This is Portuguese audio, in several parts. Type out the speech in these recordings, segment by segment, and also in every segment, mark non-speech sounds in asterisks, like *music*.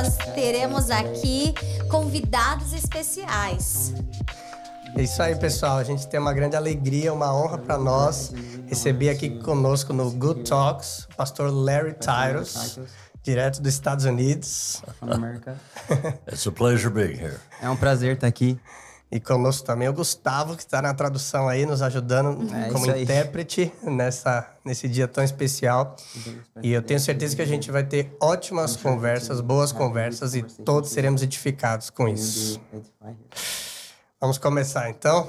nós teremos aqui convidados especiais. É isso aí, pessoal. A gente tem uma grande alegria, uma honra para nós receber aqui conosco no Good Talks o pastor Larry Tyros, direto dos Estados Unidos. It's a pleasure being here. É um prazer estar aqui. E conosco também o Gustavo, que está na tradução aí, nos ajudando É como intérprete nessa, nesse dia tão especial. E eu tenho certeza que a gente vai ter ótimas conversas, boas conversas e todos seremos edificados com isso. Vamos começar então.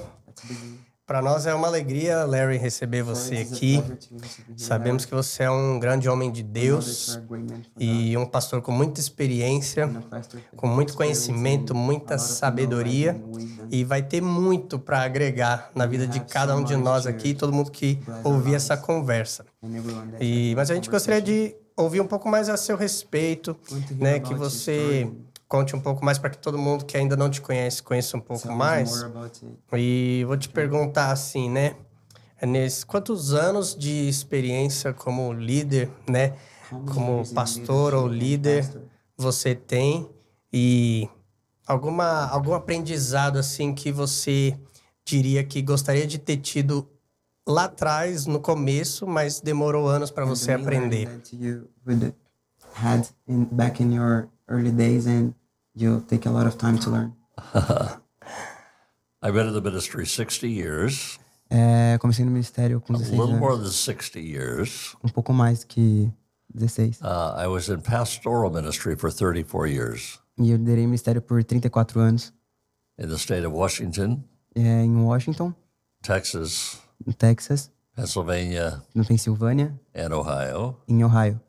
Para nós é uma alegria, Larry, receber você aqui. Sabemos que você é um grande homem de Deus e um pastor com muita experiência, com muito conhecimento, muita sabedoria e vai ter muito para agregar na vida de cada um de nós aqui, todo mundo que ouvir essa conversa. E mas a gente gostaria de ouvir um pouco mais a seu respeito, né, que você conte um pouco mais para que todo mundo que ainda não te conhece conheça um pouco mais. E vou te perguntar assim, né? É nesse, quantos anos de experiência como líder, né? Como pastor ou líder você tem? E alguma, algum aprendizado assim que você diria que gostaria de ter tido lá atrás, no começo, mas demorou anos para você aprender? You would had in, back in your early days and you'll take a lot of time to learn. *laughs* I've been in the ministry 60 years, É, comecei no ministério com a 16 little more anos, than 60 years. um pouco mais que 16. Uh, I was in pastoral ministry for 34 years E eu liderei ministério por 34 anos in the state of Washington, é, em Washington, Texas, no Texas, Pennsylvania, no Pensilvânia, and Ohio. em Ohio.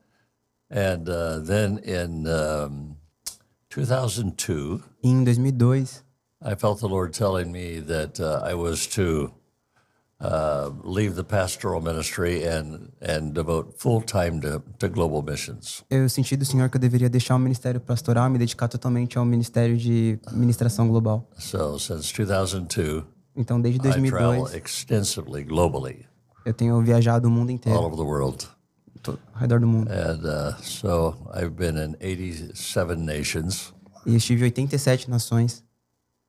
And uh, then in um, 2002, E em 2002, I felt the Lord telling me that uh, I was to uh, leave the pastoral ministry and, and devote full time to, to global missions. eu senti do Senhor que eu deveria deixar o ministério pastoral e me dedicar totalmente ao ministério de ministração global. So since 2002, Então, desde I travel 2002, extensively globally, eu tenho viajado o mundo all inteiro, over the world. Ao redor do mundo. And uh, so I've been in 87 nations, E estive em 87 nações,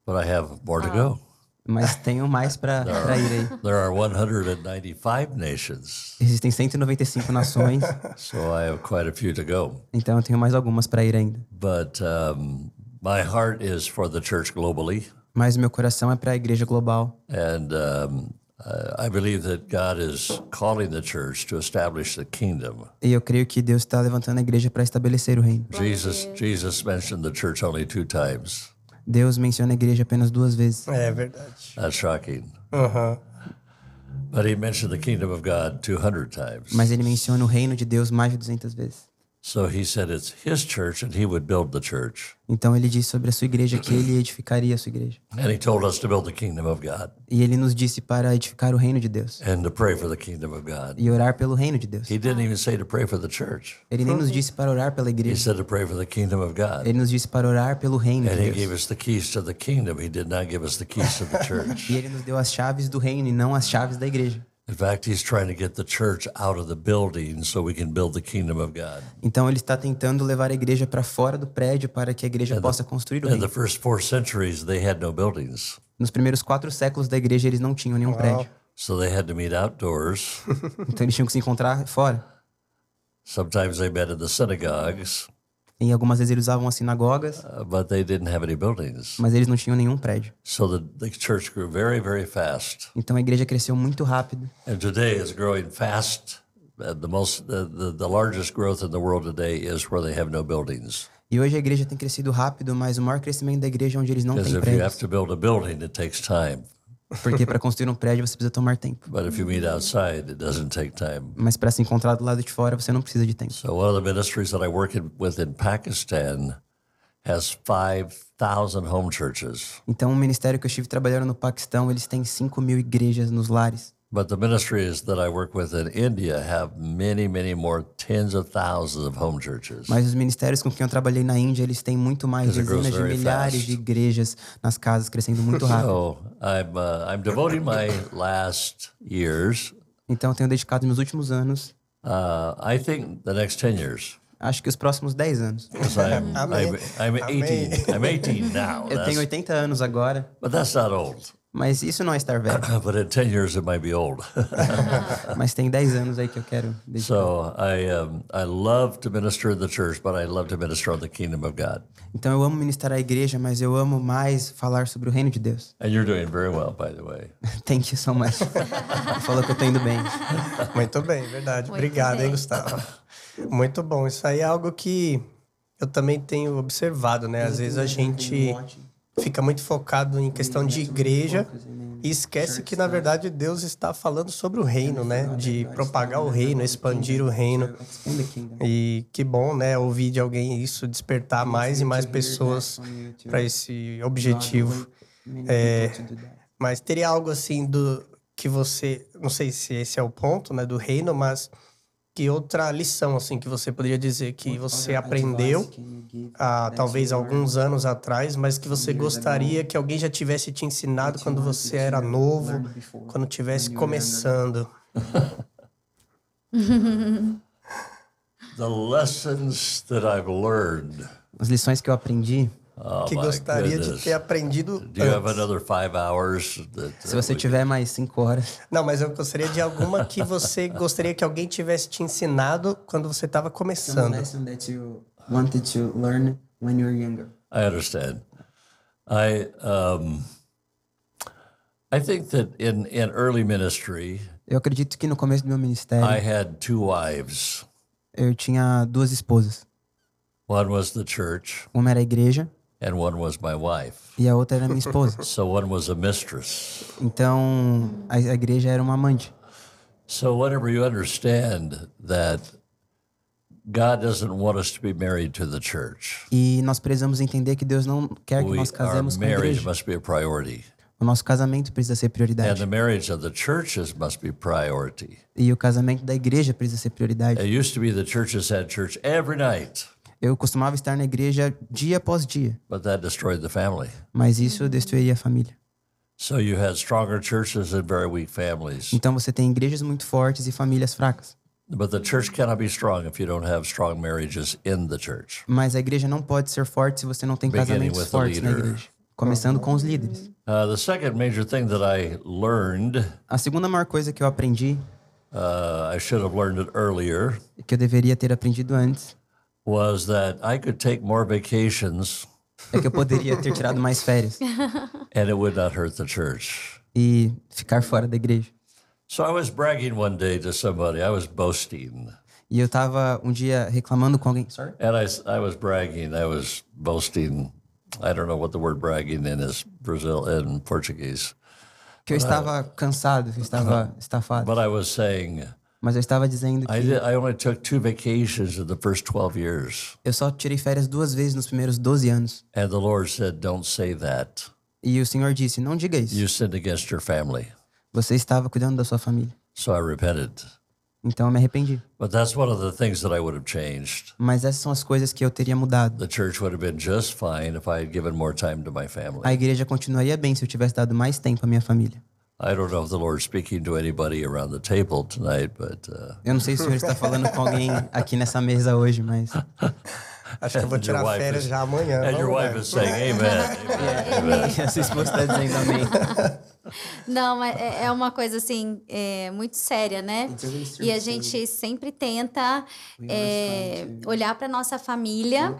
but I have more to go. mas tenho mais para ir aí. There are 195 nations, Existem 195 nações, *laughs* so I have quite a few to go. então eu tenho mais algumas para ir ainda. But um, my heart is for the church globally. Mas meu coração é para a igreja global. And um, uh, I believe that God is calling the church to establish the kingdom. E eu creio que Deus está levantando a igreja para estabelecer o reino. Jesus, Jesus mentioned the church only two times. Deus menciona a igreja apenas duas vezes. É verdade. That's shocking. Aham. But he mentioned the kingdom of God 200 times. Mas ele menciona o reino de Deus mais de 200 vezes. So he said it's his church and he would build the church. Então ele disse sobre a sua igreja que ele edificaria a sua igreja. And he told us to build the kingdom of God E ele nos disse para edificar o reino de Deus and to pray for the kingdom of God. e orar pelo reino de Deus. He didn't even say to pray for the church. Ele nem nos disse para orar pela He igreja. said to pray for the kingdom of God. Ele nos disse para orar pelo reino And de he gave Deus. us the keys to the kingdom. He did not give us the keys to the *laughs* church. E ele nos deu as chaves do reino e não as chaves da igreja. In fact, he's trying to get the church out of the building so we can build the kingdom of God. Então ele está tentando levar a igreja para fora do prédio para que a igreja possa construir o In reino. the first four centuries, they had no buildings. Nos primeiros quatro séculos da igreja eles não tinham nenhum prédio. So they had to meet outdoors. *laughs* Então eles tinham que se encontrar fora. Sometimes they met in the synagogues, E algumas vezes eles usavam as sinagogas, uh, but they didn't have any buildings. mas eles não tinham nenhum prédio. So the, the church grew very, very fast. Então a igreja cresceu muito rápido. And today it's growing fast. Uh, the most, the, the, the largest growth in the world today is where they have no buildings. E hoje a igreja tem crescido rápido, mas o maior crescimento da igreja é onde eles não têm prédios. building. Porque para construir um prédio você precisa tomar tempo. But if you meet outside, it doesn't take time. Mas para se encontrar do lado de fora você não precisa de tempo. So one of the ministries that I work in, with in Pakistan has 5,000 home churches. Então o ministério que eu estive trabalhando no Paquistão, eles têm 5 mil igrejas nos lares. But the ministries that I work with in India have many, many more tens of thousands of home churches. Mas os ministérios com quem eu trabalhei na Índia, eles têm muito mais dezenas de milhares fast. de igrejas nas casas, crescendo muito rápido. So I'm, uh, I'm devoting my last years. Então eu tenho dedicado meus últimos anos. Uh, I think the next 10 years, Acho que os próximos 10 anos. *laughs* I'm. I'm, I'm Amém. 18. I'm 18 now. Eu That's- tenho 80 anos agora, but that's not old. Mas isso não é estar velho. *coughs* But in 10 years, it might be old. *laughs* mas tem 10 anos aí que eu quero dedicar. so I, um, I love to minister in the church, but I love to minister on the kingdom of God. Então eu amo ministrar a igreja, mas eu amo mais falar sobre o reino de Deus. And you're doing very well, by the way. *laughs* Thank you so much. *laughs* Falou que eu tô indo bem. Muito bem, verdade. Muito Obrigado, bem. hein, Gustavo? Muito bom. Isso aí é algo que eu também tenho observado, né? Às vezes a gente fica muito focado em questão de igreja e esquece que, na verdade, Deus está falando sobre o reino, né? De propagar o reino, expandir o reino. E que bom, né? Ouvir de alguém isso, despertar mais e mais pessoas para esse objetivo. É, mas teria algo assim do que você, não sei se esse é o ponto, né, do reino, mas que outra lição assim que você poderia dizer que você aprendeu há talvez alguns anos atrás, mas que você gostaria que alguém já tivesse te ensinado quando você era novo, quando estivesse começando. *laughs* The lessons that I've learned. As lições que eu aprendi, Oh, que gostaria de goodness. ter aprendido Do you have another five hours? That, se você tiver mais 5 horas, Não, mas eu gostaria de alguma que você *laughs* gostaria que alguém tivesse te ensinado quando você estava começando. lesson that you wanted to learn when you were younger. I understand. I um, I think that in in early ministry, Eu acredito que no começo do meu ministério, I had two wives. eu tinha duas esposas. One was the church, Uma era a igreja and one was my wife. e a outra era minha esposa. *laughs* So one was a mistress. Então, a, a igreja era uma amante. So whenever you understand that God doesn't want us to be married to the church, E nós precisamos entender que Deus não quer que we, nós casemos com a marriage igreja. must be a priority, O nosso casamento precisa ser and prioridade. the marriage of the churches must be priority. E o casamento da igreja precisa ser prioridade. It used to be the churches had church every night, Eu costumava estar na igreja dia após dia, but that destroyed the family. mas isso destruiria a família. So you had stronger churches and very weak families. Então você tem igrejas muito fortes e famílias fracas. But the church cannot be strong if you don't have strong marriages in the church. Mas a igreja não pode ser forte se você não tem casamentos fortes na igreja. Começando com os líderes. Uh, the second major thing that I learned, A segunda maior coisa que eu aprendi, uh, I should have learned it earlier, que eu deveria ter aprendido antes, was that I could take more vacations é que eu poderia ter tirado mais férias *laughs* and it would not hurt the church. e ficar fora da igreja. So I was bragging one day to somebody. I was boasting. E eu tava um dia reclamando com alguém. Sorry? And I, I was bragging. I was boasting. I don't know what the word bragging in is Brazil in Portuguese. Que eu estava cansado, eu estava *laughs* estafado. But I was saying Mas eu estava dizendo I que did, I only took two vacations in the first 12 years. eu só tirei férias duas vezes nos primeiros 12 anos. And the Lord said, Don't say that. E o Senhor disse: Não diga isso. You sinned against your family. Você estava cuidando da sua família. So I repented. Então eu me arrependi. But that's one of the things that I would have changed. Mas essas são as coisas que eu teria mudado. The church would have been just fine if I had given more time to my family. A igreja continuaria bem se eu tivesse dado mais tempo à minha família. I don't know if the Lord's speaking to anybody around the table tonight, but uh, Eu não sei se o Senhor está falando com alguém aqui nessa mesa hoje, mas *laughs* Acho que eu vou tirar férias is- já amanhã. and your wife is saying, *laughs* Amen. Amen. a sua esposa está dizendo amém. *laughs* Não, mas é é uma coisa assim, é, muito séria, né? E a gente sempre tenta é, olhar para nossa família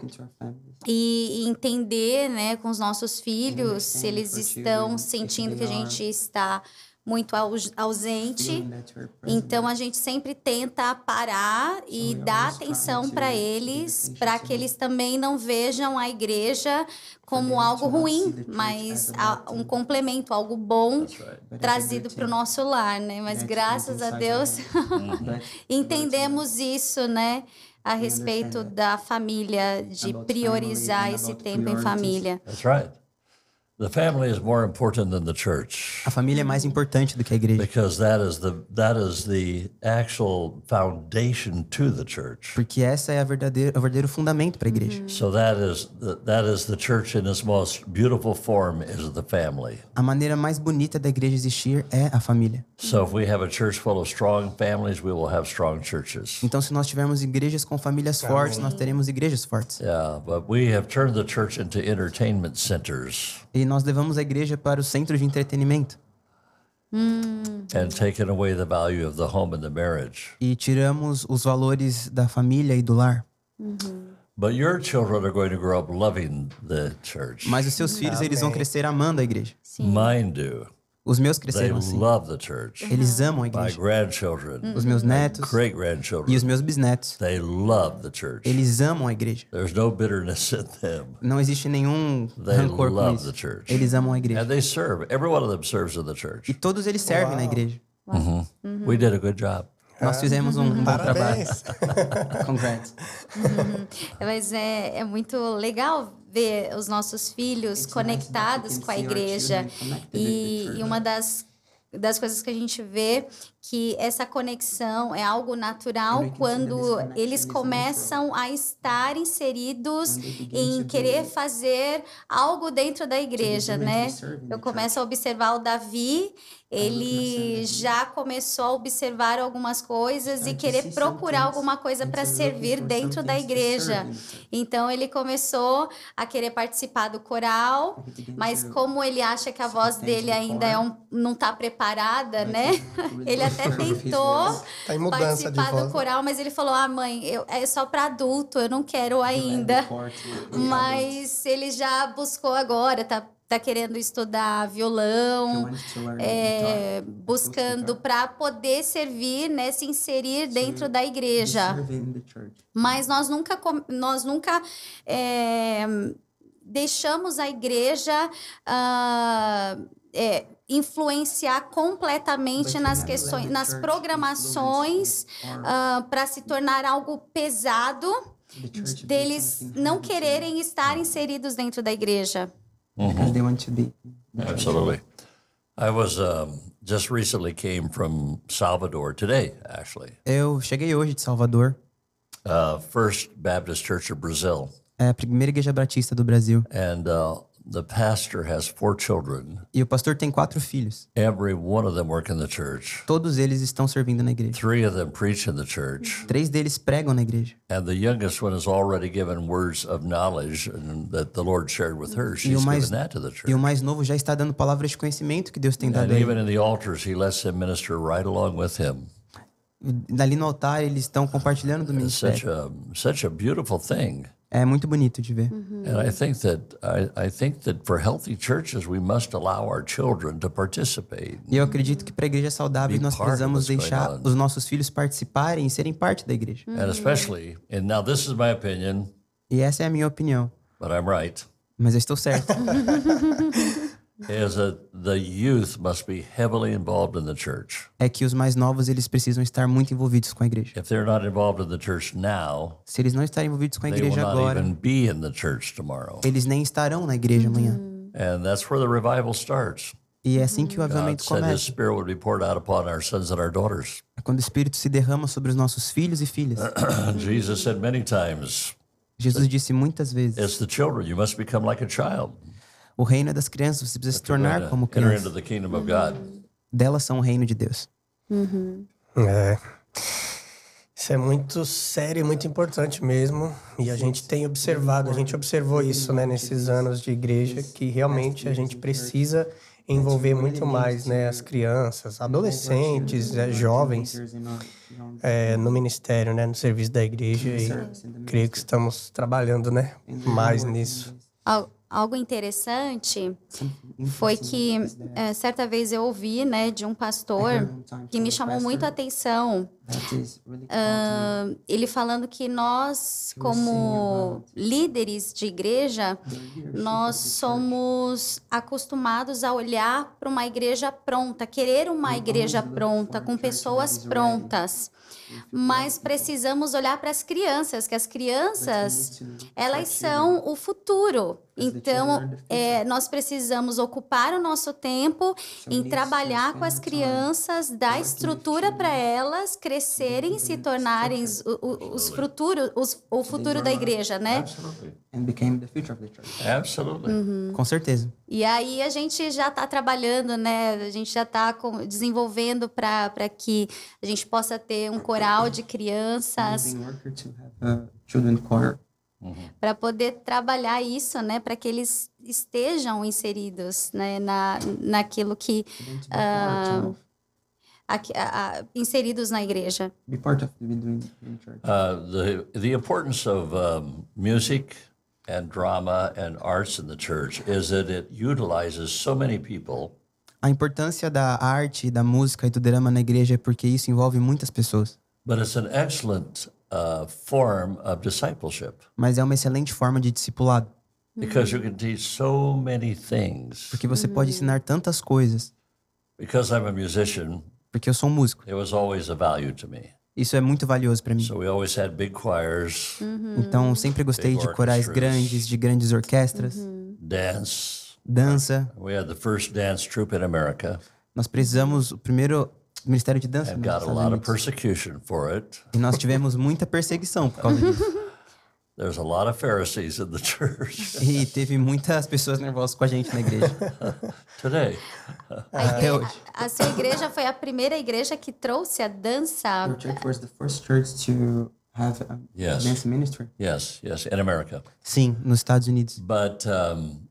e, entender, né, com os nossos filhos, se eles estão sentindo que a gente está muito aus- ausente. Então a gente sempre tenta parar e dar atenção para eles, para que eles também não vejam a igreja como algo ruim, mas a- um complemento, algo bom trazido para o nosso lar, né? Mas graças a Deus *laughs* entendemos isso, né? A respeito da família, de priorizar esse tempo em família. That's right. The family is more important than the church A família é mais importante do que a igreja. because that is the that is the actual foundation to the church. Porque essa é a verdadeira, o verdadeiro fundamento para a igreja. So that is the, that is the church in its most beautiful form is the family. A maneira mais bonita da igreja existir é a família. So if we have a church full of strong families, we will have strong churches. Então, se nós tivermos igrejas com famílias fortes, nós teremos igrejas fortes. Yeah, but we have turned the church into entertainment centers E nós levamos a igreja para o centro de entretenimento and taken away the value of the home and the marriage. e tiramos os valores da família e do lar. But your children are going to grow up loving the church. Mas os seus filhos, eles vão crescer amando a igreja. Mine do. Os meus cresceram assim. love the church. Eles amam a My igreja. grandchildren, Os meus netos great e os meus bisnetos, they love the church. eles amam a igreja. There's no bitterness in them. Não existe nenhum They rancor com love isso. the church. Eles amam a And igreja. they serve. Every one of them serves in the church. E todos eles servem na igreja. We did a good job. Nós fizemos um, um bom trabalho. *laughs* Congrats. Mas é, é muito legal ver os nossos filhos conectados com a igreja. E, e uma das, das coisas que a gente vê que essa conexão é algo natural quando eles começam a estar inseridos em querer fazer algo dentro da igreja, né? Eu começo a observar o Davi, ele já começou a observar algumas coisas e querer procurar alguma coisa para servir dentro da igreja. Então ele começou a querer participar do coral, mas como ele acha que a voz dele ainda é um, não está preparada, né? Ele *laughs* *laughs* até tentou Tá em mudança de participar voz. do coral, mas ele falou: "Ah, mãe, eu, é só para adulto, eu não quero ainda". *laughs* Mas ele já buscou agora, tá tá querendo estudar violão, é, buscando para poder servir, né, se inserir dentro da igreja. Mas nós nunca, nós nunca é, deixamos a igreja ah, é, influenciar completamente nas questões, nas programações para se tornar algo pesado deles não quererem estar inseridos dentro da igreja. Because they want to be. Absolutely. I was um, just recently came from Salvador today, actually. Eu cheguei hoje de Salvador, Uh, First Baptist Church of Brazil, é a primeira igreja batista do Brasil. and uh, the pastor has four children. E o pastor tem quatro filhos. Every one of them work in the church. Todos eles estão servindo na igreja. Three of them preach in the church, Três deles pregam na igreja. and the youngest one has already given words of knowledge and that the Lord shared with her. She's mais- given that to the church. E o mais novo já está dando palavras de conhecimento que Deus tem dado And a even ele. in the altars, he lets them minister right along with him. Ali no altar, eles estão compartilhando do It's such ministério. a such a beautiful thing. É muito bonito de ver. And I think that I, I think that for healthy churches, we must allow our children to participate. E eu acredito que para igrejas saudáveis Be nós precisamos deixar os nossos filhos participarem e serem parte da igreja. And especially, and now this is my opinion, E essa é a minha opinião. but I'm right, Mas eu estou certo. *laughs* is that the youth must be heavily involved in the church. é que os mais novos eles precisam estar muito envolvidos com a igreja. If they're not involved in the church now, Se eles não estarem envolvidos com a they will igreja not agora, even be in the church tomorrow. eles nem estarão na igreja amanhã. And that's where the revival starts. E é assim que o avivamento começa. É quando o Espírito se derrama sobre os nossos filhos e filhas. *clears throat* Jesus disse muitas vezes: O reino é das crianças, você precisa se tornar to como criança. Delas são o reino de Deus. É. Isso é muito sério e muito importante mesmo. E a gente tem observado, a gente observou isso né, nesses anos de igreja, que realmente a gente precisa envolver muito mais né, as crianças, adolescentes, é, jovens é, no ministério, né, no serviço da igreja. E creio que estamos trabalhando né, mais nisso. Al- Algo interessante foi que eh, certa vez eu ouvi, né, de um pastor que me chamou muito a atenção. Uh, ele falando que nós, como líderes de igreja, nós somos acostumados a olhar para uma igreja pronta, querer uma igreja pronta, com pessoas prontas. Mas precisamos olhar para as crianças, que as crianças, elas são o futuro. Então, é, nós precisamos ocupar o nosso tempo em trabalhar com as crianças, dar estrutura para elas crescerem, se tornarem os, os futuros, os, o futuro da igreja, né? And became the future of the church. Absolutely. Uhum. Com certeza. E aí a gente já está trabalhando, né? A gente já está desenvolvendo para que a gente possa ter um coral de crianças. Uhum. Para poder trabalhar isso, né? Para que eles estejam inseridos né? Na, naquilo que. Uh, aqui, uh, inseridos na igreja. Be part of the, church. Uh, the, the importance of um, music and drama and arts in the church is that it utilizes so many people. A importância da arte, da música e do drama na igreja é porque isso envolve muitas pessoas. But it's an excellent uh, form of discipleship. Mas é uma excelente forma de discipulado. Because you can teach so many things. Porque você pode ensinar tantas coisas. Because I'm a musician. Porque eu sou um músico. It was always a value to me. Isso é muito valioso para mim. So we always had big choirs, uhum. Então sempre gostei de corais grandes, de grandes orquestras. Uhum. Dance. Dança. We had the first dance troupe in America. Nós precisamos o primeiro ministério de dança. And got a lot of persecution for it. E nós tivemos muita perseguição por causa disso. *laughs* There's a lot of Pharisees in the church. e teve muitas pessoas nervosas com a gente na igreja. *laughs* Today. Até hoje. A sua igreja foi a primeira igreja que trouxe a dança. Your church was the first church to have a yes. dance ministry. Yes, yes, in America. Sim, nos Estados Unidos. But um,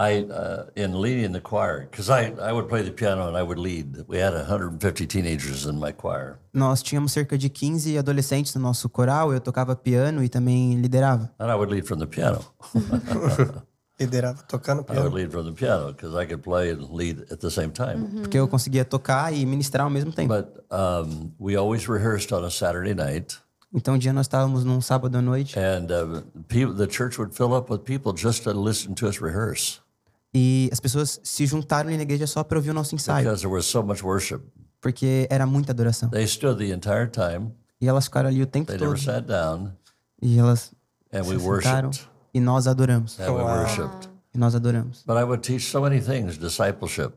I, uh, in leading the choir, because I, I would play the piano and I would lead. We had 150 teenagers in my choir. Nós tínhamos cerca de 15 adolescentes no nosso coral. Eu tocava piano e também liderava. And I would lead from the piano. *laughs* liderava tocando piano. I would lead from the piano because I could play and lead at the same time. Uhum. Porque eu conseguia tocar e ministrar ao mesmo tempo. But um, we always rehearsed on a Saturday night. Então um dia nós estávamos num sábado à noite. And uh, people, the church would fill up with people just to listen to us rehearse. E as pessoas se juntaram na igreja só para ouvir o nosso ensaio. Because there was so much worship. Porque era muita adoração. They stood the entire time. E elas ficaram ali o tempo They todo. Never sat down. E elas and se we sentaram e nós adoramos. And we worshipped. E nós adoramos. But I would teach so many things, discipleship.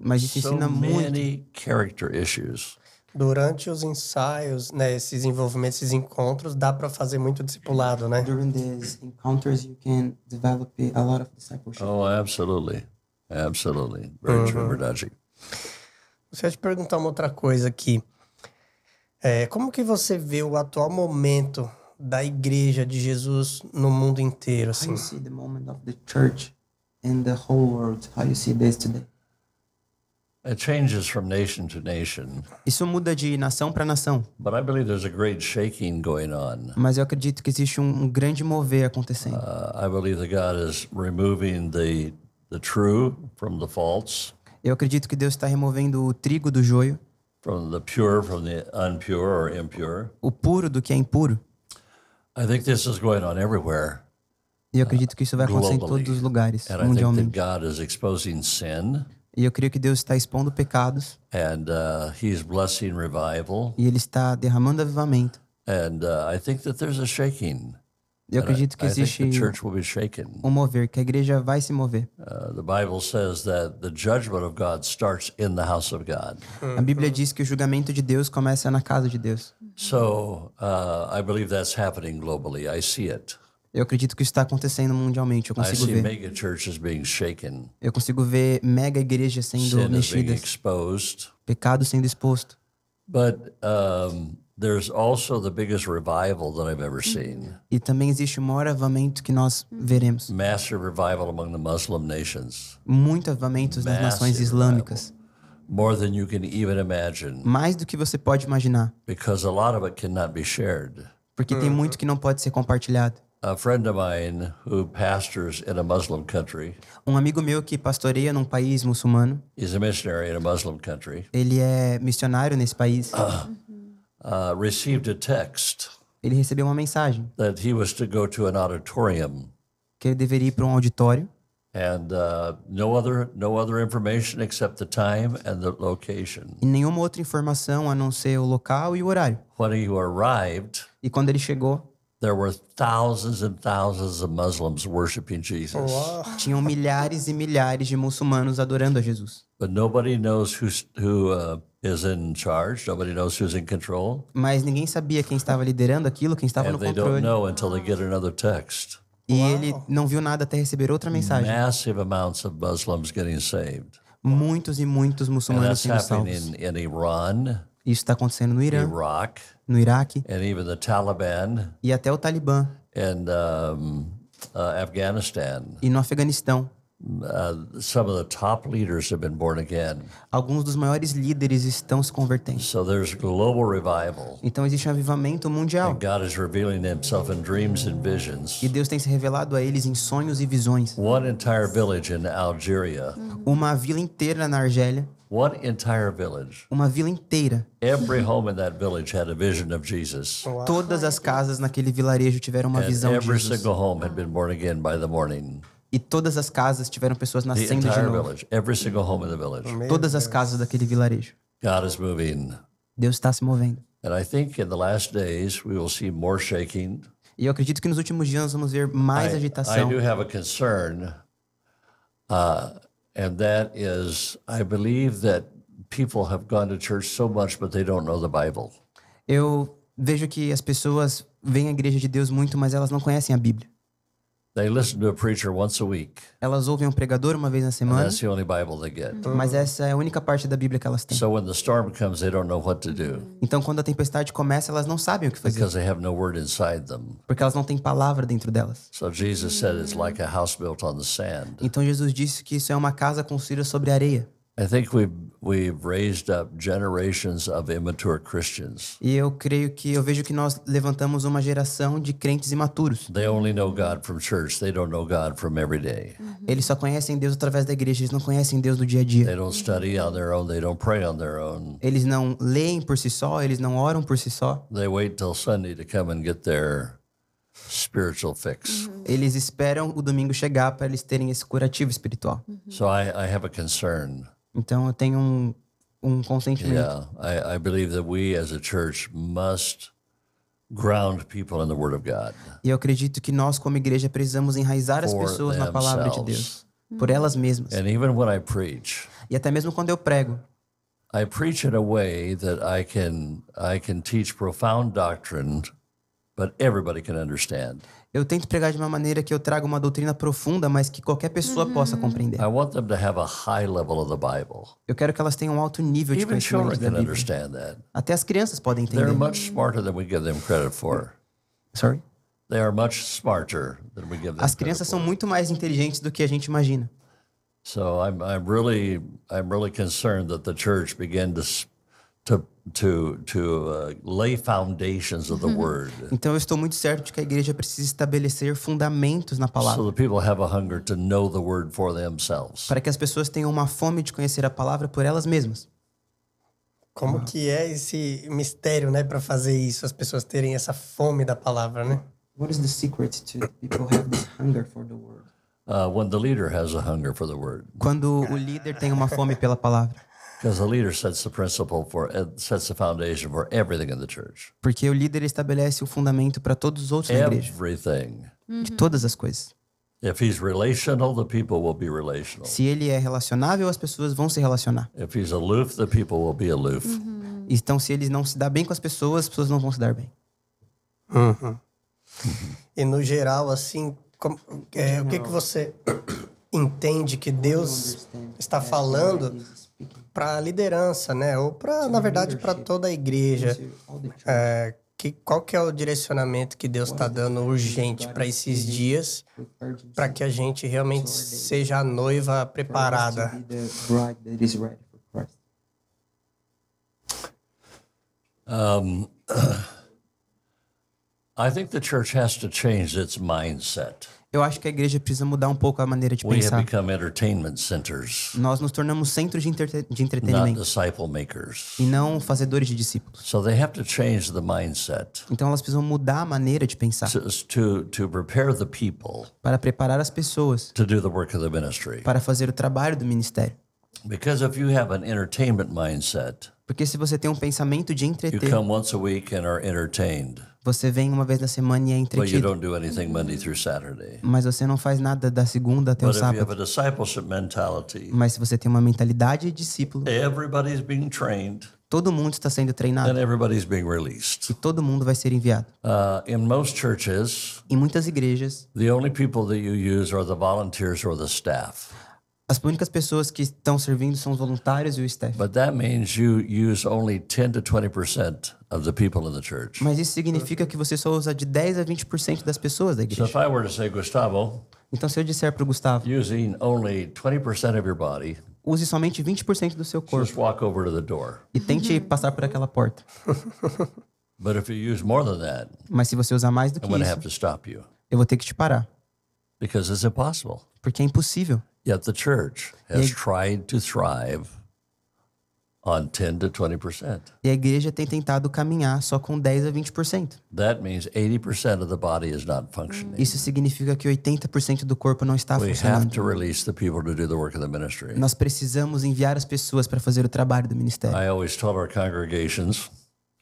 Mas isso ensina so muito. many character issues. Durante os ensaios, né, esses envolvimentos, esses encontros, dá para fazer muito discipulado, né? During these encounters, you can develop a lot of discipleship. Oh, absolutely, absolutely, very uhum. true, verdade. Você te perguntar uma outra coisa aqui. É, como que você vê o atual momento da igreja de Jesus no mundo inteiro, assim? How you see the moment of the church in the whole world? How you see this today? It changes from nation to nation. Isso muda de nação para nação. But I believe there's a great shaking going on. Mas eu acredito que existe um, grande mover acontecendo. I believe that God is removing the the true from the false. Eu acredito que Deus está removendo o trigo do joio. From the pure from the unpure or impure. O puro do que é impuro. I think this is going on everywhere. E eu acredito que isso vai acontecer em todos os lugares, And mundialmente. I think that God is exposing sin. E eu creio que Deus está expondo pecados. And uh, he's blessing revival. E ele está derramando avivamento. And uh, I think that there's a shaking. Eu acredito que existe um mover, que a igreja vai se mover. Uh, the Bible says that the judgment of God starts in the house of God. A Bíblia diz que o julgamento de Deus começa na casa de Deus. So, uh, I believe that's happening globally. I see it. Eu acredito que isso está acontecendo mundialmente. Eu consigo ver. Eu consigo ver mega igrejas sendo mexidas. Pecado sendo exposto. But um, there's also the biggest revival that I've ever seen. E também existe o maior avivamento que nós veremos. Massive revival among the Muslim nations. Muito avivamento nas nações islâmicas. More than you can even imagine. Mais do que você pode imaginar. Because a lot of it cannot be shared. Porque tem muito que não pode ser compartilhado. A friend of mine who pastors in a Muslim country. Um amigo meu que pastoreia num país muçulmano. He's a missionary in a Muslim country. Ele é missionário nesse país. Uh, *clears throat* uh, received a text ele recebeu uma mensagem that he was to go to an auditorium que ele deveria ir para um auditório and uh, no other no other information except the time and the location. e nenhuma outra informação a não ser o local e o horário. When he arrived, E quando ele chegou, there were thousands and thousands of Muslims worshiping Jesus. tinham milhares e milhares de muçulmanos adorando a Jesus. But nobody knows who's, who uh, is in charge. Nobody knows who's in control. Mas ninguém sabia quem estava liderando aquilo, quem estava And no they don't controle. know until they get another text. E ele não viu nada até receber outra mensagem. Massive amounts of Muslims getting saved. Muitos e muitos And muçulmanos that's sendo happening salvos. in, in Iran, Isso está acontecendo no Irã, Iraq, no Iraque. And even the Taliban. E até o Talibã. And um, uh, Afghanistan. e no Afeganistão. Uh, some of the top leaders have been born again. Alguns dos maiores líderes estão se convertendo. So there's global revival. Então existe um avivamento mundial. God is revealing himself in dreams and visions. E Deus tem se revelado a eles em sonhos e visões. One entire village in Algeria, Uma vila inteira na Argélia, one entire village. uma vila inteira. Every home in that village had a vision of Jesus. Todas as casas naquele vilarejo tiveram uma And visão de every Jesus. single home had been born again by the morning. E todas as casas tiveram pessoas nascendo de entire novo. village, every single home in the village. Todas as casas daquele vilarejo. God is moving. Deus está se movendo. And I think in the last days we will see more shaking. E eu acredito que nos últimos dias nós vamos ver mais I, I agitação. do have a concern, uh, and that is I believe that people have gone to church so much, but they don't know the Bible. Eu vejo que as pessoas vêm à igreja de Deus muito, mas elas não conhecem a Bíblia. They listen to a preacher once a week, Elas ouvem um pregador uma vez na and semana, that's the only Bible they get. mas essa é a única parte da Bíblia que elas têm. So when the storm comes, they don't know what to do Então, quando a tempestade começa, elas não sabem o que fazer, because they have no word inside them. porque elas não têm palavra dentro delas. So Jesus said it's like a house built on the sand. Então, Jesus disse que isso é uma casa construída sobre areia. I think we've we've raised up generations of immature Christians. E eu creio que eu vejo que nós levantamos uma geração de crentes imaturos. They only know God from church. They don't know God from every day. Eles só conhecem Deus através da igreja, eles não conhecem Deus do dia a dia. They don't study on their own. They don't pray on their own. Eles não leem por si só, eles não oram por si só. They wait till Sunday to come and get their spiritual fix. Eles esperam o domingo chegar para eles terem esse curativo espiritual. So I, I have a concern. Então eu tenho um, um consentimento. Yeah, I, I believe that we as a church must ground people in the Word of God. E eu acredito que nós, como igreja, precisamos enraizar as pessoas na palavra de Deus. Por elas mesmas. And even when I preach, E até mesmo quando eu prego, I preach in a way that I can I can teach profound doctrine, but everybody can understand. Eu tento pregar de uma maneira que eu traga uma doutrina profunda, mas que qualquer pessoa possa compreender. I want them to have a high level of the Bible. Eu quero que elas tenham um alto nível de conhecimento da Bíblia. Até as crianças podem They're entender. much smarter than we give them credit for. Sorry. They are much smarter than we give them As credit crianças for. são muito mais inteligentes do que a gente imagina. So I'm I'm really I'm really concerned that the church begin to to to to uh, lay foundations of the word, Então eu estou muito certo de que a igreja precisa estabelecer fundamentos na palavra, so that people have a hunger to know the word for themselves. para que as pessoas tenham uma fome de conhecer a palavra por elas mesmas. Como que é esse mistério, né, para fazer isso, as pessoas terem essa fome da palavra, né? What is the secret to people have this hunger for the word? Uh, when the leader has a hunger for the word, Quando o líder tem uma fome pela palavra, because the leader sets the principle for sets the foundation for everything in the church, porque o líder estabelece o fundamento para todos os outros na igreja, everything. de todas as coisas. If he's relational, the people will be relational. Se ele é relacionável, as pessoas vão se relacionar. If he's aloof, the people will be aloof. Então, se ele não se dá bem com as pessoas, as pessoas não vão se dar bem. E no geral, assim, como- é, o que, que você entende que Deus está falando para a liderança, né? Ou para, na verdade, para toda a igreja? É, que, qual que é o direcionamento que Deus está dando urgente para esses dias, para que a gente realmente seja a noiva preparada? *clears throat* I think the church has to change its mindset. Eu acho que a igreja precisa mudar um pouco a maneira de We have pensar. become entertainment centers, Nós nos tornamos centros de, entre- de not entretenimento disciple makers. e não fazedores de discípulos. So they have to change the mindset Então elas precisam mudar a maneira de pensar to, to, to prepare the people para preparar as pessoas to do the work of the ministry. para fazer o trabalho do ministério. Because if you have an entertainment mindset, Porque se você tem um pensamento de you entreter, come once a week and are entertained, você vem uma vez na semana e é entretido, don't do anything Monday through Saturday. mas você não faz nada da segunda até o But have sábado. Mas se você tem uma mentalidade de discípulo, trained todo mundo está sendo treinado e todo mundo vai ser enviado. Uh, in most churches, Em muitas igrejas, the only people that you use are the volunteers or the staff. As únicas pessoas que estão servindo são os voluntários e o staff. But that means you use only 10 to 20% of the people in the church. Mas isso significa que você só usa de 10 a 20% das pessoas da So igreja. if I were to say, Gustavo, Então, se eu disser para o Gustavo, using only 20% of your body, use somente 20% do seu corpo just walk over to the door. e tente passar por aquela porta. *laughs* But if you use more than that, Mas se você usar mais do I'm que going to isso, have to stop you eu vou ter que te parar, because it's impossible. Porque é impossível. Yet the church has tried to thrive on 10 to 20%. E a igreja tem tentado caminhar só com 10 a 20%. That means 80% of the body is not functioning. Isso significa que 80% do corpo não está We have funcionando. to release the people to do the work of the ministry. Nós precisamos enviar as pessoas para fazer o trabalho do ministério. I always tell our congregations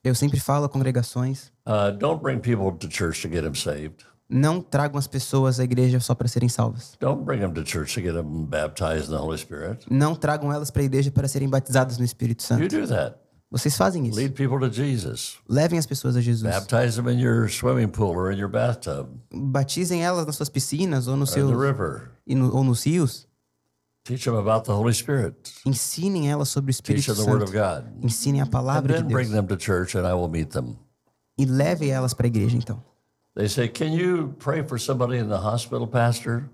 Eu sempre falo a congregações, uh, don't bring people to church to get them saved. Não tragam as pessoas à igreja só para serem salvas. Don't bring them to church to get them baptized in the Holy Spirit. Não tragam elas para a igreja para serem batizadas no Espírito You Santo. do that. Vocês fazem isso. Lead people to Jesus. Levem as pessoas a Jesus. Baptize them in your swimming pool or in your bathtub Batizem elas nas suas piscinas ou, no seu, no- ou nos rios. Teach them about the Holy Spirit. Ensinem elas sobre o Teach Espírito them the Word of Santo. God. Ensinem a And palavra de then bring Deus. them to church and I will meet them. E levem elas para a igreja, então. They say, Can you pray for somebody in the hospital, Pastor?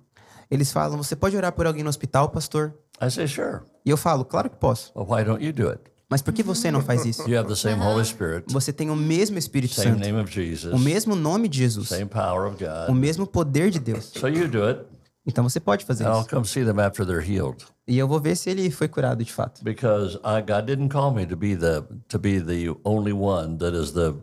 Eles falam, você pode orar por alguém no hospital, pastor? I say, Sure. E eu falo, claro que posso. Well, why don't you do it? Mas por que você não faz isso? *laughs* You have the same Holy Spirit, Você tem o mesmo Espírito same Santo, name of Jesus, o mesmo nome de Jesus, same power of o God. mesmo poder de Deus. So you do it, Então você pode fazer and I'll isso. come see them after they're healed. E eu vou ver se ele foi curado de fato. Because I, God didn't call me to be the to be the only one that is the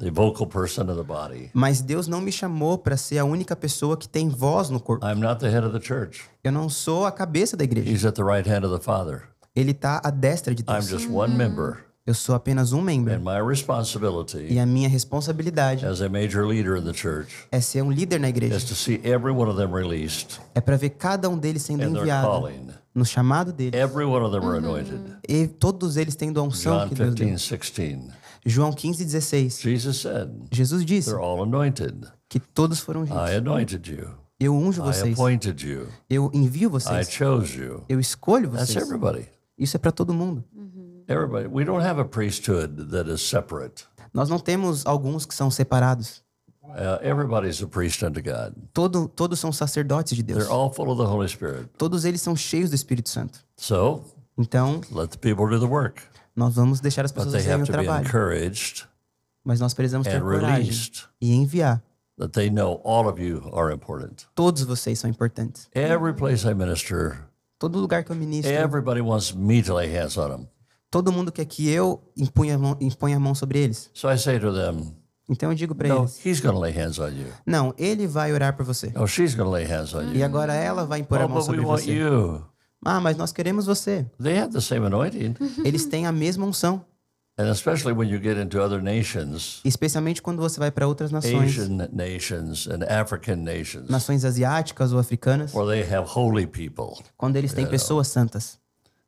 the vocal person of the body. Mas Deus não me chamou para ser a única pessoa que tem voz no corpo. I'm not the head of the church. Eu não sou a cabeça da igreja. He's at the right hand of the Father. Ele está à destra de I'm Deus. just one member, Eu sou apenas um membro. and my responsibility E a minha responsabilidade as a major leader in the church é ser um líder na is igreja. to see every one of them released É para ver cada um deles sendo enviado calling. no chamado dele. Every one of them are anointed. E todos eles tendo a unção John que Deus deu. 15, 16. João 15, 16. Jesus said, Jesus disse They're all anointed. que todos foram ungidos. I anointed you. Eu unjo I vocês. Eu envio I vocês. chose you. Eu escolho That's vocês. everybody. Isso é para todo mundo. Everybody. We don't have a priesthood that is separate. Nós não temos alguns que são separados. Uh, everybody's a priest unto God. Todo, todos são sacerdotes de Deus. They're all full of the Holy Spirit. Todos eles são cheios do Espírito Santo. So Então, let the people do the work. Nós vamos deixar as pessoas fazerem o trabalho. Mas nós precisamos ter coragem e enviar. that they know all of you are important. Todos vocês são importantes. Every place I minister, Todo lugar que eu ministro, everybody wants me to lay hands on them. todo mundo quer que eu imponha a mão, imponha a mão sobre eles. So I say to them, Então eu digo para No, eles: he's lay hands on you. Não, ele vai orar por você. No, she's lay hands on E you. agora ela vai impor Oh, a mão sobre você. you. Ah, mas nós queremos você. They have the same anointing. Eles têm a mesma unção. And especially when you get into other nations, Especialmente quando você vai para outras nações, Asian nations and African nations, nações asiáticas ou africanas, where they have holy people. quando eles têm pessoas santas.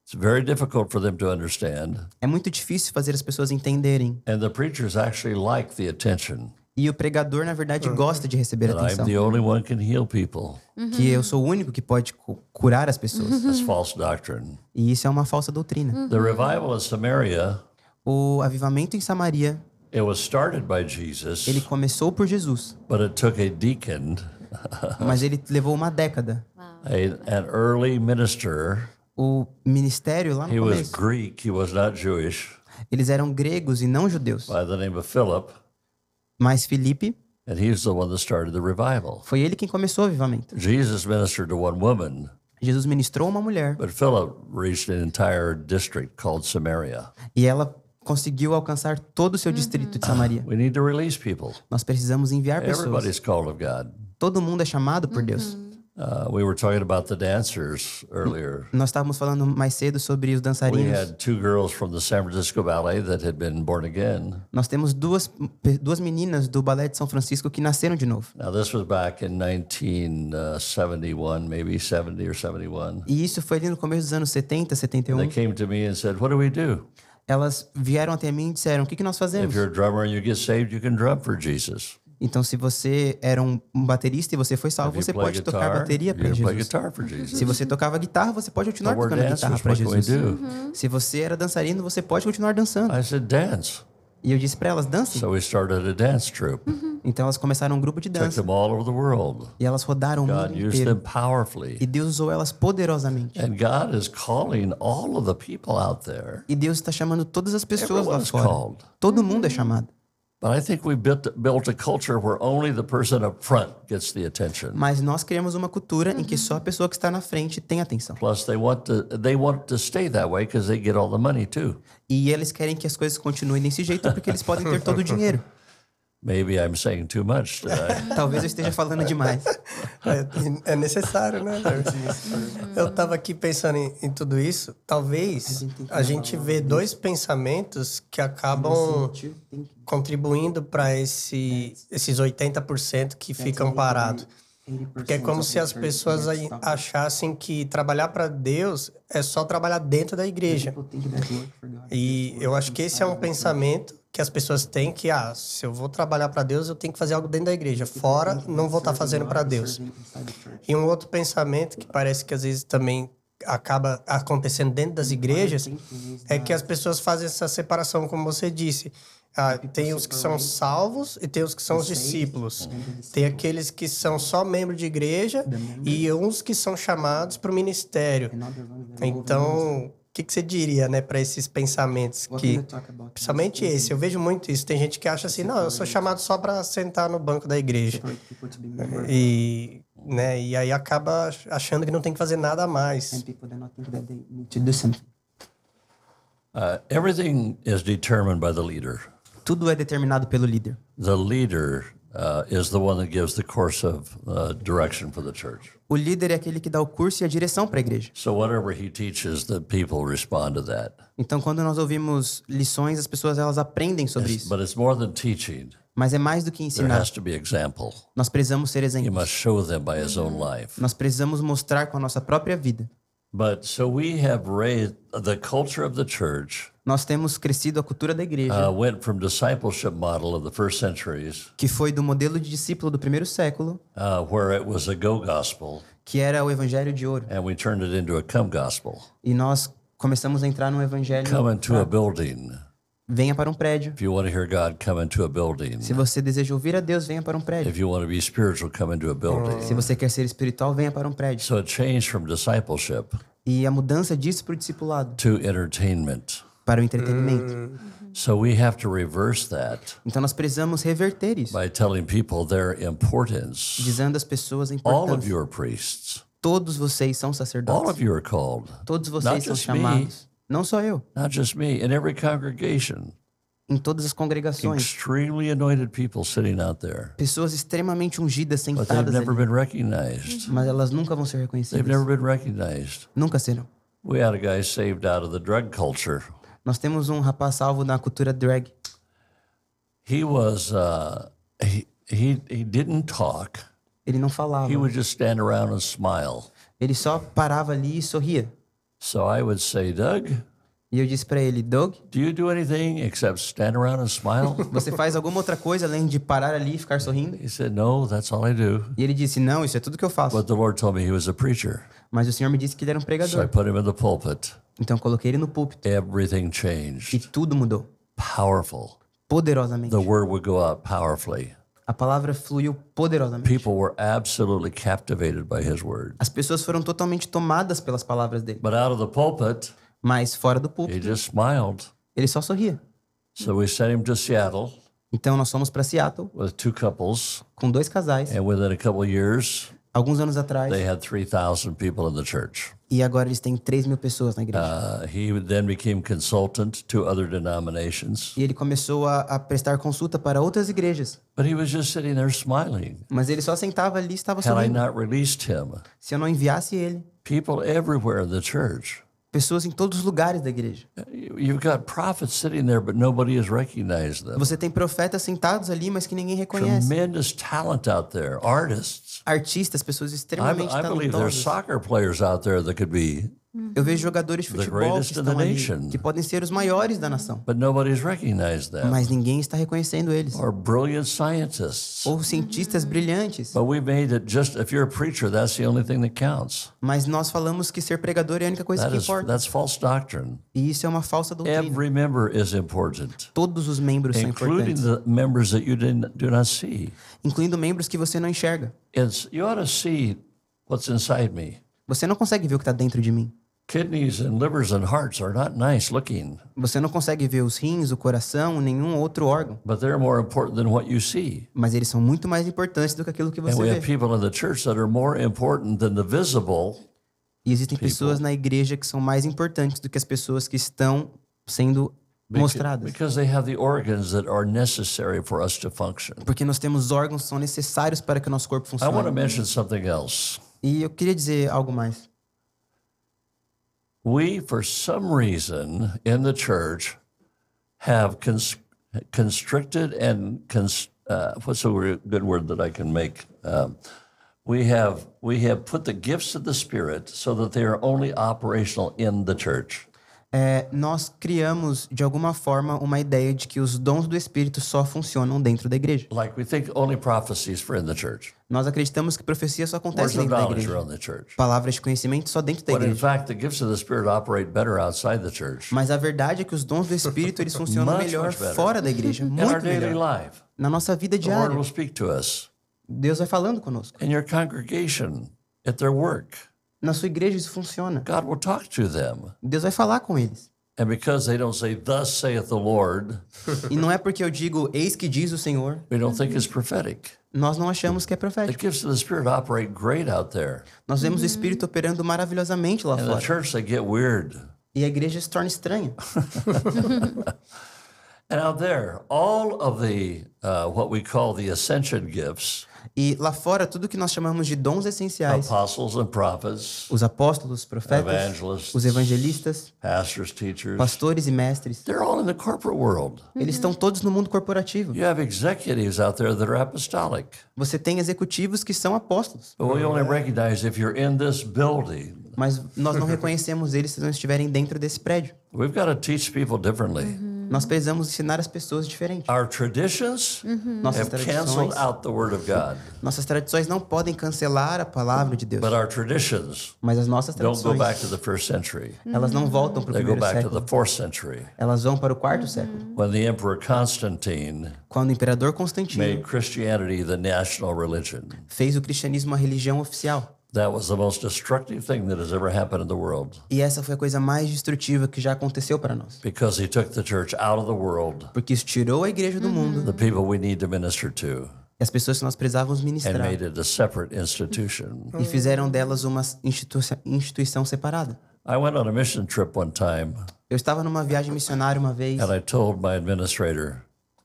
It's very difficult for them to understand. É muito difícil fazer as pessoas entenderem. And the preachers actually like the attention E o pregador, na verdade, gosta de receber that I'm atenção. the only one can heal people. Que eu sou o único que pode cu- curar as pessoas. That's false doctrine. E isso é uma falsa doutrina. The revival of Samaria, O avivamento em Samaria, it was started by Jesus, ele começou por Jesus, but it took a deacon, *laughs* mas ele levou uma década. a, an early minister. O ministério lá He no was começo, Greek, he was not Jewish, eles eram gregos e não judeus. by the name of Philip. Mas Filipe, And he's the one that started the revival. Foi ele quem começou o avivamento. Jesus ministered to one woman, Jesus ministrou uma mulher but Philip reached an entire district called Samaria. e ela conseguiu alcançar todo o seu distrito de Samaria. We need to release people. Nós precisamos enviar pessoas. Everybody's called of God. Todo mundo é chamado por Deus. Uh, we were talking about the dancers earlier. Nós estávamos falando mais cedo sobre os We dançarinos. had two girls from the San Francisco Ballet that had been born again. Nós temos duas, duas meninas do Balé de São Francisco que nasceram de novo. Now, this was back in 1971, maybe 70 or 71. E isso foi ali no começo dos anos 70, They 71. came to me and said, What do we do? Elas vieram até mim e disseram: O que, que nós If fazemos? you're a drummer and you get saved, you can drum for Jesus. Então, se você era um baterista e você foi salvo, você pode tocar guitar, bateria you para Jesus. Se você tocava guitarra, você pode continuar tocando guitarra para Jesus. do? Se você era dançarino, você pode continuar dançando. I said, Dance. E eu disse para elas: dancem. So we started a dance troupe. Então elas começaram um grupo de Took dança. them all over the world. E elas rodaram o God mundo used them inteiro. powerfully. E Deus usou elas poderosamente. And God is calling all of the people out there. E Deus está chamando todas as pessoas lá Everyone's fora. called. Todo mundo é chamado. But I think we built, built a culture where only the person up front gets the attention. Mas nós criamos uma cultura em que só a pessoa que está na frente tem atenção. Plus, they want to they want to stay that way because they get all the money too. E eles querem que as coisas continuem desse jeito porque eles podem ter todo o dinheiro. *laughs* Maybe I'm saying too much today. *laughs* Talvez eu esteja falando demais. É, é necessário, né? Eu estava aqui pensando em, em tudo isso. Talvez a gente vê dois pensamentos que acabam contribuindo para esse, esses 80% que ficam parados. Porque é como se as pessoas aí achassem que trabalhar para Deus é só trabalhar dentro da igreja. E eu acho que esse é um pensamento que as pessoas têm que, ah, se eu vou trabalhar para Deus, eu tenho que fazer algo dentro da igreja. Fora, não vou estar fazendo para Deus. E um outro pensamento que parece que às vezes também acaba acontecendo dentro das igrejas é que as pessoas fazem essa separação, como você disse. Ah, tem os que são salvos e tem os que são os discípulos. Tem aqueles que são só membros de igreja e uns que são chamados para o ministério. Então, que, que você diria, né, para esses pensamentos que principalmente esse, eu vejo muito isso. Tem gente que acha assim, não, eu sou chamado só para sentar no banco da igreja. E, né, e aí acaba achando que não tem que fazer nada mais. Uh, everything is determined by the leader. Tudo é determinado pelo líder. The leader is the one that gives the course of direction for the church. O líder é aquele que dá o curso e a direção para a igreja. So whatever he teaches, the people respond to that. Então, quando nós ouvimos lições, as pessoas elas aprendem sobre isso. But it's more than teaching. Mas é mais do que There ensinar. has to be example. Nós precisamos ser He exemplos. must show them by his own life. Nós precisamos mostrar com a nossa própria vida. But so we have raised the culture of the church Nós temos crescido a cultura da igreja, uh, went from discipleship model of the first centuries, que foi do modelo de discípulo do primeiro século, uh, where it was a go gospel, que era o evangelho de ouro. and we turned it into a come gospel. E nós começamos a entrar no evangelho. Come into a building. Venha para um prédio. If you want to hear God, come into a building. Se você deseja ouvir a Deus, venha para um prédio. If you want to be spiritual, come into a building. Se você quer ser espiritual, venha para um prédio. So it changed from discipleship E a mudança disso para o discipulado, to entertainment. Para o entretenimento. So we have to reverse that Então nós precisamos reverter isso, by telling people their importance. dizendo às pessoas a All of importância. you are priests. Todos vocês são All sacerdotes. of you are called. Todos Not vocês são just me. chamados. Não só eu, Not just me, in every congregation. em todas as congregações. Extremely anointed people sitting out there. Pessoas extremamente ungidas But they've sentadas never ali, been recognized. mas elas nunca vão ser They've reconhecidas. never been recognized. Nunca serão. We had a guy saved out of the drug culture. Nós temos um rapaz salvo na cultura drag. He was, uh, he, he, he didn't talk. Ele não falava. He would just stand around and smile. Ele só parava ali e sorria. So I would say, Doug, E eu disse para ele, Doug, do you do anything except stand around and smile? *laughs* você faz alguma outra coisa além de parar ali e ficar sorrindo? he said, No, that's all I do. E ele disse, não, isso é tudo que eu faço. But the Lord told me he was a preacher. Mas o Senhor me disse que ele era um So I pregador. put him in the pulpit. Então eu coloquei ele no púlpito Everything e changed. tudo mudou. Powerful. Poderosamente. The word would go out powerfully. A palavra fluiu poderosamente. People were absolutely captivated by his word. As pessoas foram totalmente tomadas pelas palavras dele. But out of the pulpit, Mas fora do he púlpito, just smiled. ele só sorria. So we sent him to Seattle. Então nós fomos para Seattle with two couples, com dois casais, and within a couple of years, alguns anos atrás, they had 3,000 people in the church. e agora eles têm 3 mil pessoas na igreja. Uh, he then became consultant to other denominations, E ele começou a, a prestar consulta para outras igrejas. but he was just sitting there smiling. Mas ele só sentava ali e estava Had I sorrindo. not released him, Se eu não enviasse ele, people everywhere in the church. Pessoas em todos os lugares da igreja. There. Você tem profetas sentados ali, mas que ninguém reconhece. Tremendous talent out there, artists. Artistas, pessoas I, extremamente I believe there's talentosas. soccer players out there that could be, Eu vejo jogadores de futebol que estão ali, que podem ser os maiores da nação, but nobody's recognized them. mas ninguém está reconhecendo eles. Or brilliant scientists. Ou cientistas brilhantes. But we made it just if you're a preacher, that's the only thing that counts. Mas nós falamos que ser pregador é a única coisa That que is importa. that's false doctrine. E isso é uma falsa doutrina. Every member is important, Todos os membros são including importantes, the members that you didn't, do not see. incluindo membros que você não enxerga. It's you ought to see what's inside me. Você não consegue ver o que está dentro de mim. Kidneys and livers and hearts are not nice looking, Você não consegue ver os rins, o coração, nenhum outro órgão. but they're more important than what you see. Mas eles são muito mais importantes do que aquilo que And você we have vê. people in the church that are more important than the visible E existem pessoas na igreja que são mais importantes do que as pessoas que estão sendo mostradas. because they have the organs that are necessary for us to function. Porque nós temos órgãos que são necessários para que o nosso corpo I want to funcione. mention something else. E eu queria dizer algo mais. We, for some reason in the church, have cons- constricted and cons- uh, what's a good word that I can make? Um, we have we have put the gifts of the Spirit so that they are only operational in the church. É, nós criamos, de alguma forma, uma ideia de que os dons do Espírito só funcionam dentro da igreja. Like we think only prophecies for in the church. Nós acreditamos que profecia só Words acontece of dentro da igreja. Palavras de conhecimento só dentro da But in igreja. fact, the gifts of the Spirit operate better outside the church. Mas a verdade é que os dons do Espírito eles *laughs* funcionam Much, melhor much fora da igreja, muito melhor. life, Na nossa vida diária. Deus vai falando conosco. In your congregation, at their work, Na sua igreja isso funciona. God will talk to them. Deus vai falar com eles. And because they don't say, Thus saith the Lord, E não é porque eu digo, eis que diz o Senhor, we don't think it's prophetic. nós não achamos que é The profético. gifts of the Spirit operate great out there. Nós vemos o Espírito operando maravilhosamente lá the fora. church, they get weird. E a igreja se torna estranha. *laughs* E lá fora, tudo que nós chamamos de dons essenciais, apostles and prophets, os apóstolos, os profetas, evangelists, os evangelistas, pastors, teachers, pastores e mestres, they're all in the corporate world. eles estão todos no mundo corporativo. You have executives out there that are apostolic. Você tem executivos que são apóstolos, But we only recognize if you're in this building. mas nós não reconhecemos eles se não estiverem dentro desse prédio. We've got to teach people differently. Nós precisamos ensinar as pessoas diferente. Our traditions Nossas have canceled tradições, out the Word of God, nossas tradições não podem cancelar a palavra de Deus, but our traditions mas as nossas don't go back tradições, to the first century. elas não voltam para o They go primeiro to século, the fourth century elas vão para o quarto século, when the Emperor Constantine quando o imperador Constantino made Christianity the national religion. fez o cristianismo a religião oficial. That was the most destructive thing that has ever happened in the world E essa foi a coisa mais destrutiva que já aconteceu para nós. because he took the church out of the world, Porque isso tirou a igreja do mundo the people we need to minister to, as pessoas que nós precisávamos and ministrar made it a separate institution. e fizeram delas uma instituição, instituição separada. I went on a mission trip one time Eu estava numa viagem missionária uma vez and I told my administrator,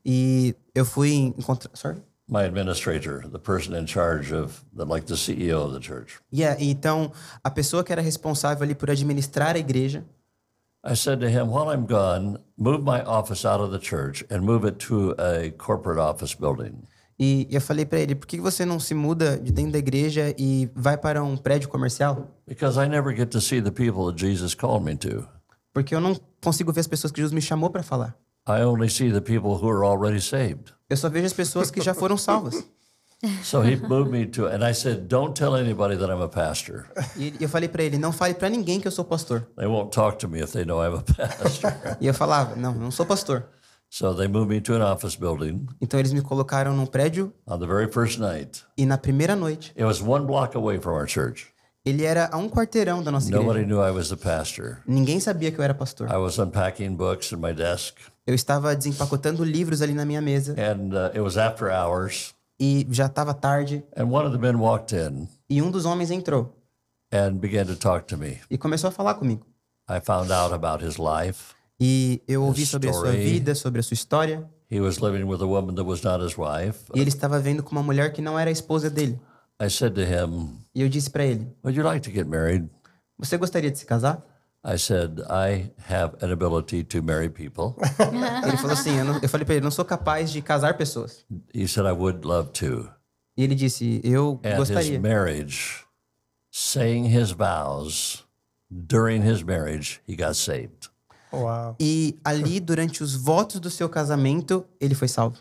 e eu fui encontrar. Sorry? My administrator, the person in charge of, the, like the CEO of the church. Yeah, então, a pessoa que era responsável ali por administrar a igreja, I said to him, while I'm gone, move my office out of the church and move it to a corporate office building. e eu falei para ele: por que você não se muda de dentro da igreja e vai para um prédio comercial? Because I never get to see the people that Jesus called me to. Porque eu não consigo ver as pessoas que Jesus me chamou para falar. I only see the people who are already saved. Eu só vejo as pessoas que já foram salvas. So he moved me to, and I said, don't tell anybody that I'm a pastor. E eu falei para ele: não fale para ninguém que eu sou pastor. They won't talk to me if they know I'm a pastor. E eu falava: não, não sou pastor. so they moved me to an office building Então eles me colocaram num prédio on the very first night. e na primeira noite It was one block away from our church. Ele era a um quarteirão da nossa Nobody igreja. knew I was the pastor. Ninguém sabia que eu era pastor. I was unpacking books in my desk, Eu estava desempacotando livros ali na minha mesa and uh, it was after hours. e já estava tarde And one of the men walked in e um dos homens entrou and began to talk to me. e começou a falar comigo. I found out about his life. E eu ouvi sobre a sua Story. vida, sobre a sua história, He was living with a woman that was not his wife. e ele estava vendo com uma mulher que não era a esposa dele. I said to him, E eu disse para ele: Would you like to get married? "Você gostaria de se casar?" I said, I have an ability to marry people. *laughs* Ele falou assim: eu, não- eu falei para ele, não sou capaz de casar pessoas. he said, I would love to. E ele disse: eu And his gostaria. marriage, saying his vows during his marriage, he got saved. Uau. E ali, durante os votos do seu casamento, ele foi salvo.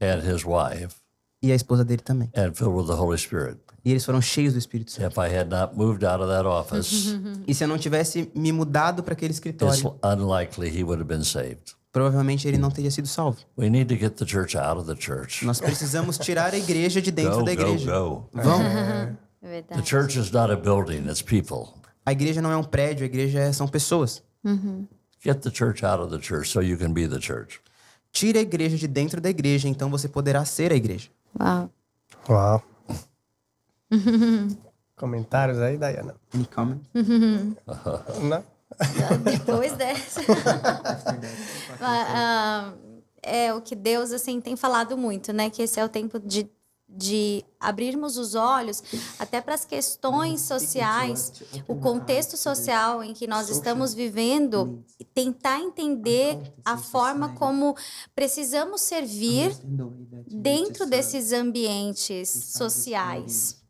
And his wife, E a esposa dele também. and filled with the Holy Spirit. E eles foram cheios do Espírito Santo. If I had not moved out of that office, *laughs* E se eu não tivesse me mudado para aquele it's escritório, unlikely he would have been saved. provavelmente ele não teria sido salvo. We need to get the church out of the church. Nós precisamos tirar a igreja de dentro Go, da go, igreja. go. Vão. É *laughs* The verdade. church is not a building, it's people. A igreja não é um prédio, a igreja é- são pessoas. Get the church out of the church so you can be the church. Tire a igreja de dentro da igreja, então você poderá ser a igreja. Uau. Uau. *laughs* Comentários aí, Dayana? Any comments? *laughs* Não? Depois dessa. *laughs* Ah, é o que Deus assim tem falado muito, né? Que esse é o tempo de, de abrirmos os olhos até para as questões sociais, o contexto social em que nós estamos vivendo, tentar entender a forma como precisamos servir dentro desses ambientes sociais.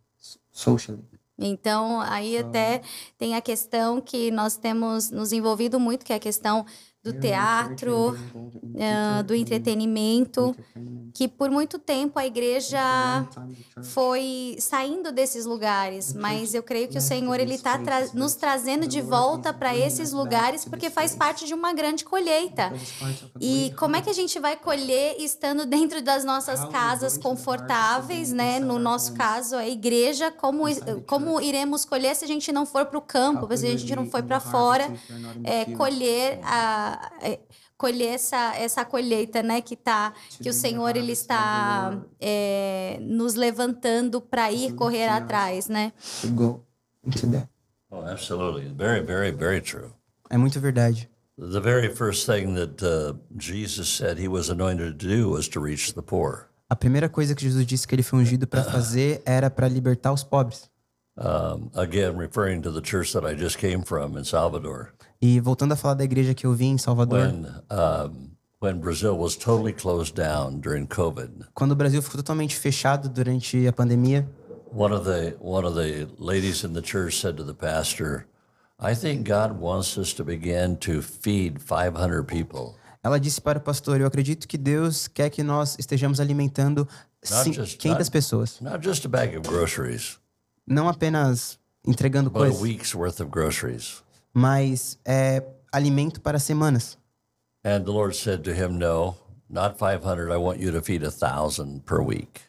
socially. Então, aí até tem a questão que nós temos nos envolvido muito, que é a questão do teatro, ah, do entretenimento, que por muito tempo a igreja foi saindo desses lugares, mas eu creio que o Senhor ele está nos trazendo de volta para esses lugares porque faz parte de uma grande colheita. E como é que a gente vai colher estando dentro das nossas casas confortáveis, né? No nosso caso, a igreja, como, como iremos colher se a gente não for para o campo, se a gente não for para fora, é, colher a é, colher essa, essa colheita, né, que tá, que o Senhor ele está é, nos levantando para ir correr atrás, né? To go into that. Oh, absolutely. Very, very, very true. É muito verdade. The very first thing that uh, Jesus said he was anointed to do was to reach the poor. A primeira coisa que Jesus disse que ele foi ungido para fazer era para libertar os pobres. Um, again, referring to the church that I just came from in Salvador. E voltando a falar da igreja que eu vi em Salvador, When, um, when Brazil was totally closed down during COVID, quando o Brasil ficou totalmente fechado durante a pandemia, one of the, one of the ladies in the church said to the pastor, I think God wants us to begin to feed 500 people. ela disse para o pastor: Eu acredito que Deus quer que nós estejamos alimentando cin- just- 500 not- pessoas. Not just a bag of groceries, Não apenas entregando coisas, mas é, alimento para semanas. And the Lord said to him, No, not 500. I want you to feed a thousand per week.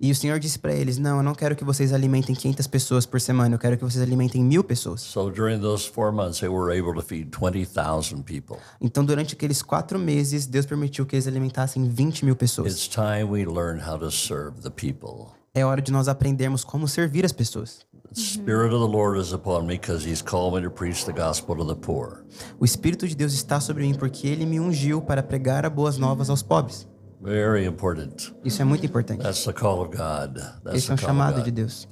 E o Senhor disse para eles: Não, eu não quero que vocês alimentem 500 pessoas por semana, eu quero que vocês alimentem mil pessoas. So during those four months, they were able to feed 20,000 people. Então, durante aqueles quatro meses, Deus permitiu que eles alimentassem 20 mil pessoas. It's time we learn how to serve the people. É hora de nós aprendermos como servir as pessoas. The Spirit of the Lord is upon me because He's called me to preach the gospel to the poor. O Espírito de Deus está sobre mim porque ele me ungiu para pregar a boas novas aos pobres. Very important. Isso é muito importante. That's the call of God. That's Esse é um chamado de Deus.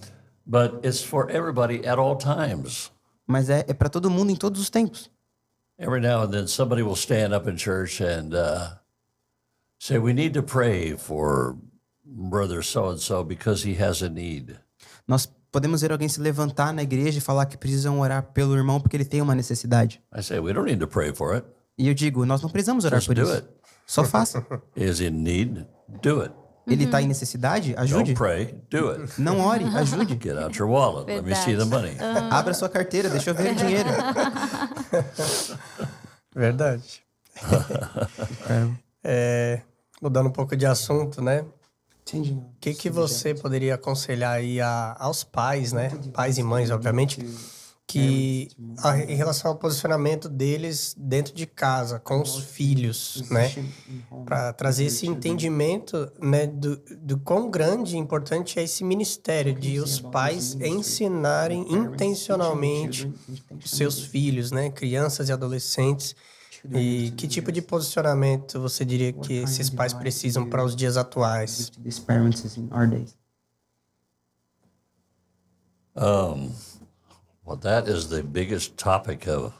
But it's for everybody at all times. Mas é, é para todo mundo em todos os tempos. Every now and then, somebody will stand up in church and uh, say, "We need to pray for brother so and so because he has a need." Nós podemos ver alguém se levantar na igreja e falar que precisam orar pelo irmão porque ele tem uma necessidade. I say, "We don't need to pray for it. E eu digo, nós não precisamos orar Just por do isso. it. Só faça. *laughs* Is in need? Do it. Ele está em necessidade? Ajude. Don't pray. Do it. Não ore, ajude. Get out your wallet. Let me see the money. Abra sua carteira, deixa eu ver o *laughs* dinheiro. *laughs* Verdade. É, mudando um pouco de assunto, né? Changing. O que, que você poderia aconselhar aí a, aos pais, né? Pais e mães, obviamente, que a, em relação ao posicionamento deles dentro de casa, com os filhos, né? Para trazer esse entendimento, né, do, do quão grande e importante é esse ministério de os pais ensinarem intencionalmente os seus filhos, né? Crianças e adolescentes. E que tipo de posicionamento você diria que esses pais precisam para os dias atuais? Um, well, that is the biggest topic of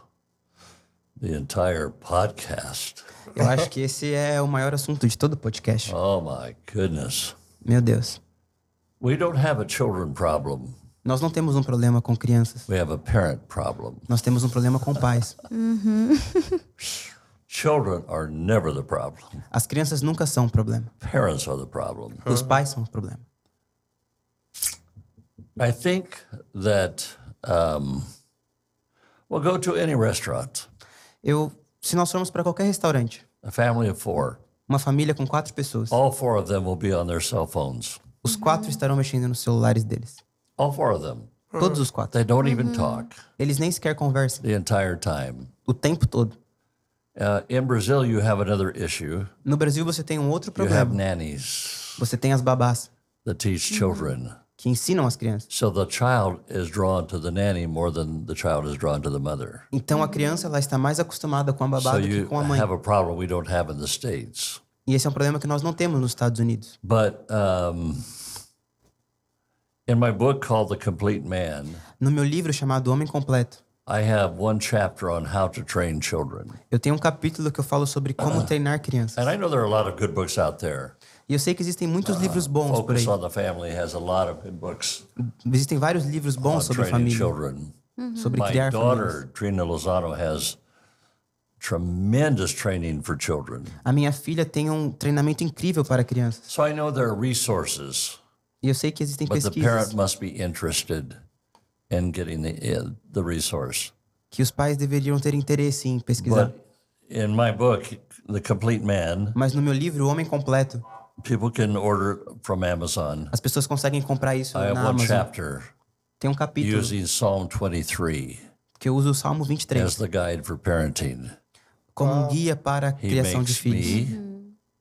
the entire podcast. Eu acho que esse é o maior assunto de todo o podcast. Oh my goodness. Meu Deus. We don't have a children problem. Nós não temos um problema com crianças. We have a parent problem. Nós temos um problema com pais. *laughs* Children are never the problem. As crianças nunca são o problema. Parents are the problem. Os pais são o problema. I think that um, we'll go to any restaurant, Eu, se nós formos para qualquer restaurante, a family of four, uma família com quatro pessoas, all four of them will be on their cell phones. os quatro estarão mexendo nos celulares deles. All four of them. Todos os quatro. They don't even talk Eles nem sequer conversam the entire time. o tempo todo. Uh, in Brazil, you have another issue. No Brasil você tem um outro You have problema. nannies Você tem as babás that teach children. que ensinam as crianças. So the child is drawn to the nanny more than the child is drawn to the mother. Então a criança ela está mais acostumada com a babá So do que you com a mãe. have a problem we don't have in the States. E esse é um problema que nós não temos nos Estados Unidos. But um, in my book called The Complete Man, No meu livro chamado Homem Completo, I have one chapter on how to train children. eu tenho um capítulo que eu falo sobre como treinar crianças. And I know there are a lot of good books out there. E eu sei que existem muitos livros bons por aí. On the Family has a lot of good books Existem vários livros on bons sobre família, children. sobre My criar famílias. daughter, Trina Lozano, has tremendous training for children. A minha filha tem um treinamento incrível para crianças. So I know there are resources, E eu sei que existem but the pesquisas parent must be interested in getting the, uh, the resource. que os pais deveriam ter interesse em pesquisar. But in my book, The Complete Man, Mas no meu livro, O Homem Completo, people can order from Amazon. as pessoas conseguem comprar isso I have na one Amazon. chapter Tem um capítulo using Psalm 23 que eu uso o Salmo 23 as the guide for parenting. como um guia para a He criação de makes filhos. me,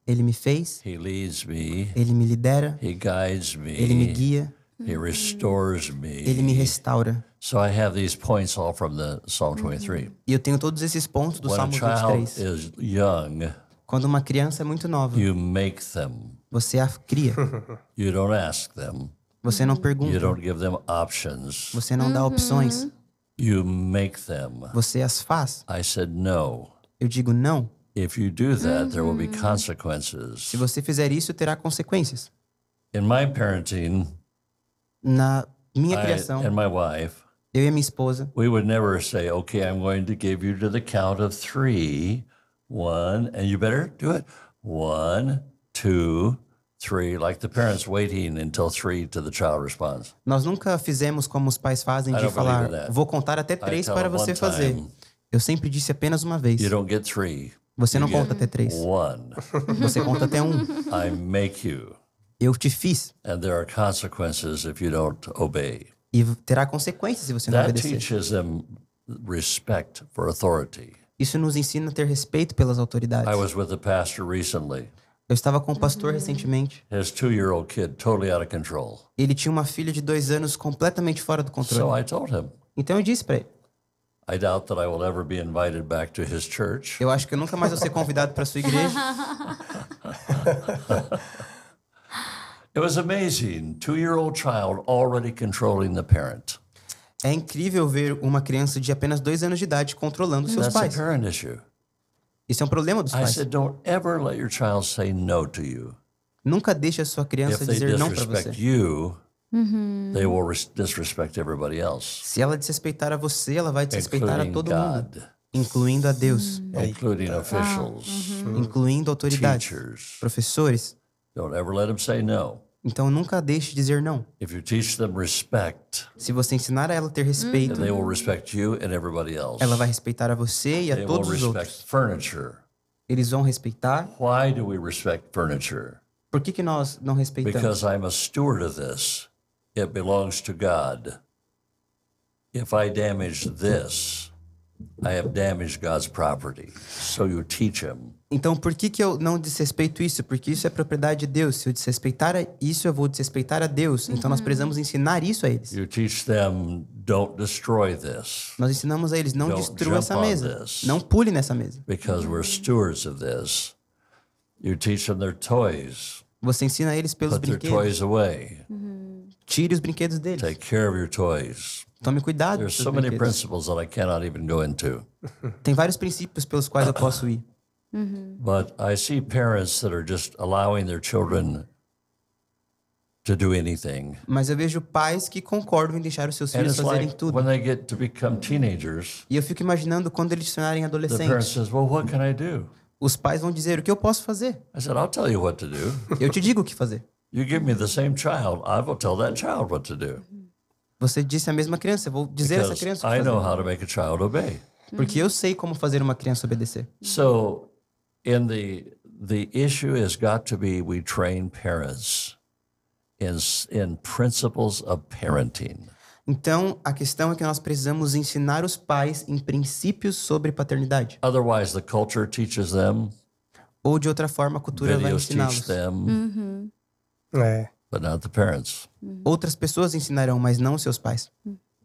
Ele me fez, he leads me, ele me lidera, he guides ele me me, guia, he restores ele me me. restaura. So I have these points all from the Psalm 23. E eu tenho todos esses pontos do When a Salmo child 23. is young, Quando uma criança é muito nova, you make them. você a cria. *laughs* You don't ask them. Você não You pergunta, don't give them options. você não dá opções, You make them. você as faz. I said no. Eu digo não. If you do that, there will be consequences. Se você fizer isso, terá consequências. In my parenting, Na minha I criação, and my wife, eu e a minha esposa, we would never say, okay, I'm going to give you to the count of three. One, and you better do it. One, two, three, like the parents waiting until three till the child responds. nós nunca fizemos como os pais fazem I de don't falar, believe in that. vou contar até três tell para them você fazer. time. Eu sempre disse apenas uma vez. You don't get three. Você não conta até três. One. Você conta até um. I make you. Eu te fiz. And there are consequences if you don't obey. E terá consequências se você não That obedecer. teaches them respect for authority. Isso nos ensina a ter respeito pelas autoridades. I was with a pastor recently. Eu estava com um pastor recentemente. His two year old kid, totally out of control. Ele tinha uma filha de dois anos completamente fora do So controle. I told him, Então eu disse para ele: I doubt that I will ever be invited back to his church. Eu acho que eu nunca mais vou ser convidado para sua igreja. *laughs* It was amazing. Two year old child already controlling the parent. É incrível ver uma criança de apenas dois anos de idade controlando seus That's a pais. parent issue. Isso é um problema dos I pais. said, don't ever let your child say no to you. Nunca deixe a sua If criança they dizer não para disrespect você. you, they will res- disrespect everybody else, Se ela desrespeitar a você, ela vai desrespeitar a including todo mundo, God, incluindo a Deus, including officials, incluindo autoridades, teachers. professores. Don't ever let them say no. Então nunca deixe de dizer não. If you teach them respect, Se você ensinar a ela a ter respeito, they will respect you and everybody else. ela vai respeitar a você e They a will todos os respect outros. furniture. Eles vão respeitar. Why do we respect furniture? Por que, que nós não respeitamos? It belongs to God. If I damage this, I have damaged God's property. So you teach him. Então, por que, que eu não desrespeito isso? Porque isso é propriedade de Deus. Se eu desrespeitar a- isso, eu vou desrespeitar a Deus. Então, nós precisamos ensinar isso a eles. You teach them, don't destroy this Nós ensinamos a eles, não Don't destrua essa mesa. this. Não pule nessa mesa. because we're stewards of this. You teach them their toys. Você ensina a eles pelos Put their brinquedos. toys away. Tire os brinquedos deles. Take care of your toys. Tome cuidado There's so many principles that I cannot even go into. Tem vários princípios pelos quais eu posso ir. *coughs* But I see parents that are just allowing their children to do anything. Mas eu vejo pais que concordam em deixar os seus filhos fazerem like tudo. when they get to become teenagers, E eu fico imaginando quando eles se tornarem the parents adolescentes. says, "Well, what can I do?" Os pais vão dizer o que eu posso fazer. I said, "I'll tell you what to do. Eu te digo o que fazer. You give me the same child, I will tell that child what to do Você disse a mesma criança, eu vou dizer a essa criança o I que know fazer. how to make a child obey." Porque eu sei como fazer uma criança obedecer. So, in the the issue has got to be we train parents in in principles of parenting. Então, a questão é que nós precisamos ensinar os pais em princípios sobre paternidade. Otherwise, the culture teaches them, Ou de outra forma, a cultura vai videos teach ensiná-los. them, É. but not the parents. Outras pessoas ensinarão, mas não os seus pais.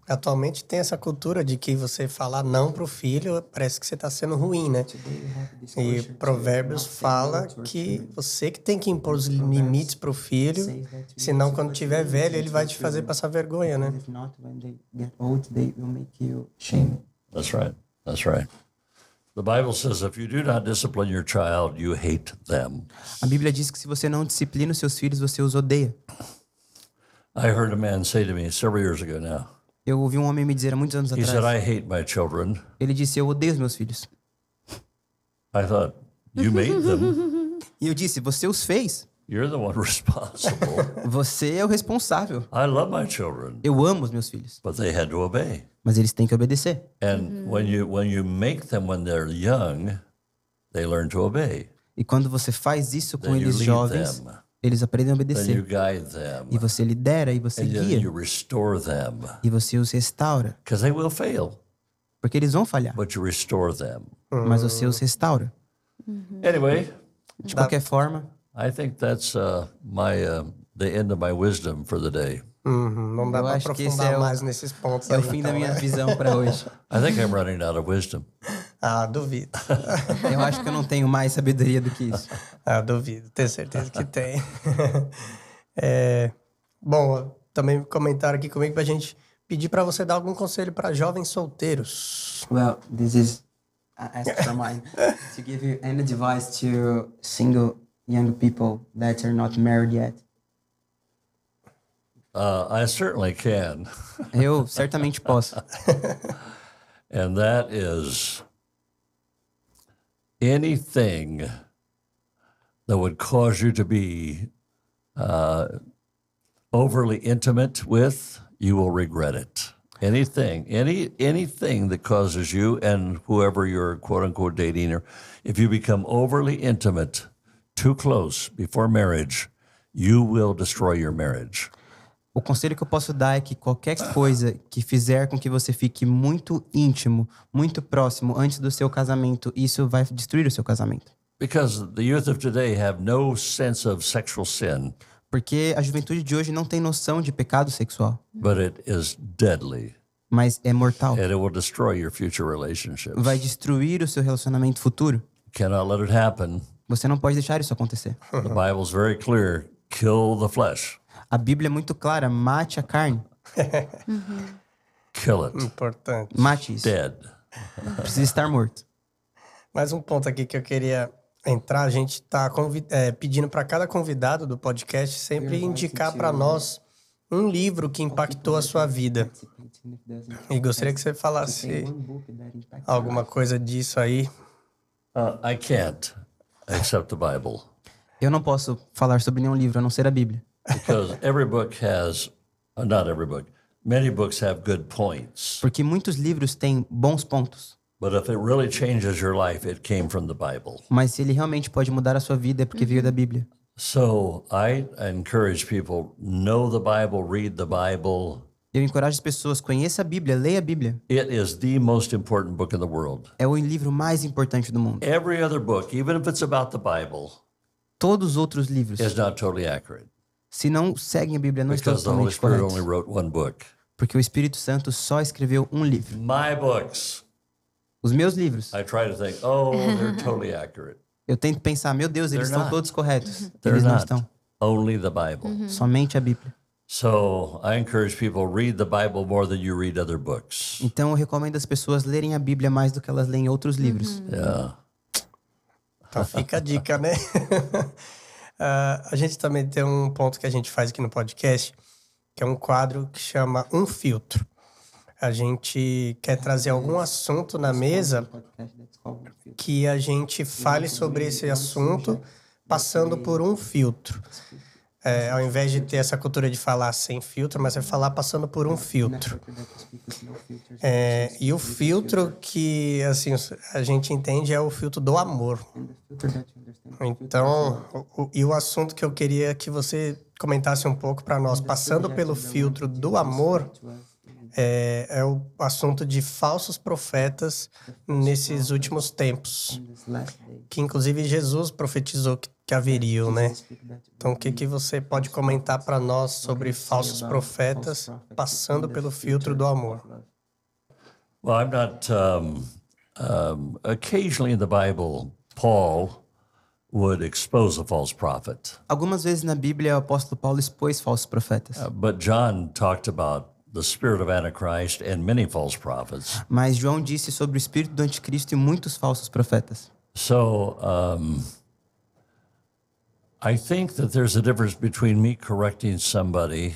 Atualmente tem essa cultura de que você falar não pro filho parece que você tá sendo ruim, né? E Provérbios fala que você que tem que impor os limites pro filho, senão quando tiver velho ele vai te fazer passar vergonha, né? If not, when they get old, they will make you shame. That's right. That's right. The Bible says if you do not discipline your child, you hate them. A Bíblia diz que se você não disciplina os seus filhos, você os odeia. I heard a man say to me several years ago now. Eu ouvi um homem me dizer há muitos anos He said, atrás. "I hate my children." Ele disse: Eu odeio os meus filhos. I thought, "You made them. *laughs* E eu disse: Você os fez. You're the one *laughs* responsible." Você é o responsável. I love my children, Eu amo os meus filhos. but they had to obey. Mas eles têm que obedecer. And when you when you make them when they're young, they learn to obey. E quando você faz isso com Then you eles lead jovens, them. eles aprendem a Then you obedecer. guide them. E você lidera e você And guia. you restore them E você os restaura. because they will fail, Porque eles vão falhar. but you restore them. Mas você os restaura. Anyway, De qualquer forma, I think that's uh, my uh, the end of my wisdom for the day. Uhum, não dá esse aprofundar é o- mais nesses pontos é o aí, fim da então, minha né? visão para hoje. *laughs* I think I'm running out of wisdom. *laughs* Ah, duvido. *laughs* Eu acho que eu não tenho mais sabedoria do que isso. Ah, duvido. Tenho certeza que tem. É, bom, também comentaram aqui comigo pra gente pedir pra você dar algum conselho pra jovens solteiros. Well, this is I asked for mine to give you any advice to single young people that are not married yet. Uh, I certainly can, *laughs* Eu certamente posso. *laughs* and that is anything that would cause you to be uh, overly intimate with, you will regret it. Anything, any anything that causes you and whoever you're quote unquote dating, or if you become overly intimate, too close before marriage, you will destroy your marriage. O conselho que eu posso dar é que qualquer coisa que fizer com que você fique muito íntimo, muito próximo antes do seu casamento, isso vai destruir o seu casamento. Because the youth of today have no sense of sexual sin, Porque a juventude de hoje não tem noção de pecado sexual, but it is deadly mas é mortal. and it will destroy your future relationships. Vai destruir o seu relacionamento futuro. Cannot let it happen. Você não pode deixar isso acontecer. The Bible's very clear kill the flesh, A Bíblia é muito clara: mate a carne, *laughs* kill it, Importante. mate isso. dead. Precisa estar morto. Mais um ponto aqui que eu queria entrar, a gente está pedindo para cada convidado do podcast sempre indicar para nós um livro que impactou a sua vida. E gostaria que você falasse alguma coisa disso aí. Uh, I can't accept the Bible Eu não posso falar sobre nenhum livro a não ser a Bíblia. because every book has, uh, not every book, many books have good points. Porque muitos livros têm bons pontos. But if it really changes your life, it came from the Bible. Mas se ele realmente pode mudar a sua vida é porque veio da Bíblia. So I encourage people know the Bible, read the Bible. Eu encorajo as pessoas, conheça a Bíblia, leia a Bíblia. It is the most important book in the world. É o livro mais importante do mundo. Every other book, even if it's about the Bible, Todos os outros livros, is not totally accurate se não seguem a Bíblia, não estão because the Holy totalmente Spirit only corretos. wrote one book. Porque o Espírito Santo só escreveu um livro. My books, Os meus livros. I try to think, oh, they're *laughs* totally accurate. Eu tento pensar, meu Deus, eles They're estão not. todos corretos. They're Eles não not. estão. Only the Bible. Somente a Bíblia. So I encourage people read the Bible more than you read other books. Então eu recomendo as pessoas lerem a Bíblia mais do que elas leem outros livros. Yeah. Então fica a dica, né? *laughs* Ah, a gente também tem um ponto que a gente faz aqui no podcast, que é um quadro que chama Um Filtro. A gente quer trazer algum assunto na mesa que a gente fale sobre esse assunto passando por um filtro. É, ao invés de ter essa cultura de falar sem filtro, mas é falar passando por um filtro. É, e o filtro que assim a gente entende é o filtro do amor. Então, o, e o assunto que eu queria que você comentasse um pouco para nós, passando pelo filtro do amor, é, é o assunto de falsos profetas nesses últimos tempos, que inclusive Jesus profetizou que, que haveriam, né? Speak that Então, o que, que você pode comentar para nós sobre falsos profetas passando pelo filtro do amor? Well, I'm not. Um, um, occasionally in the Bible, Paul would expose a false prophet, Algumas vezes na Bíblia o apóstolo Paulo expôs falsos profetas. Uh, but John talked about the spirit of Antichrist and many false prophets. Mas João disse sobre o espírito do anticristo e muitos falsos profetas. So um, I think that there's a difference between me correcting somebody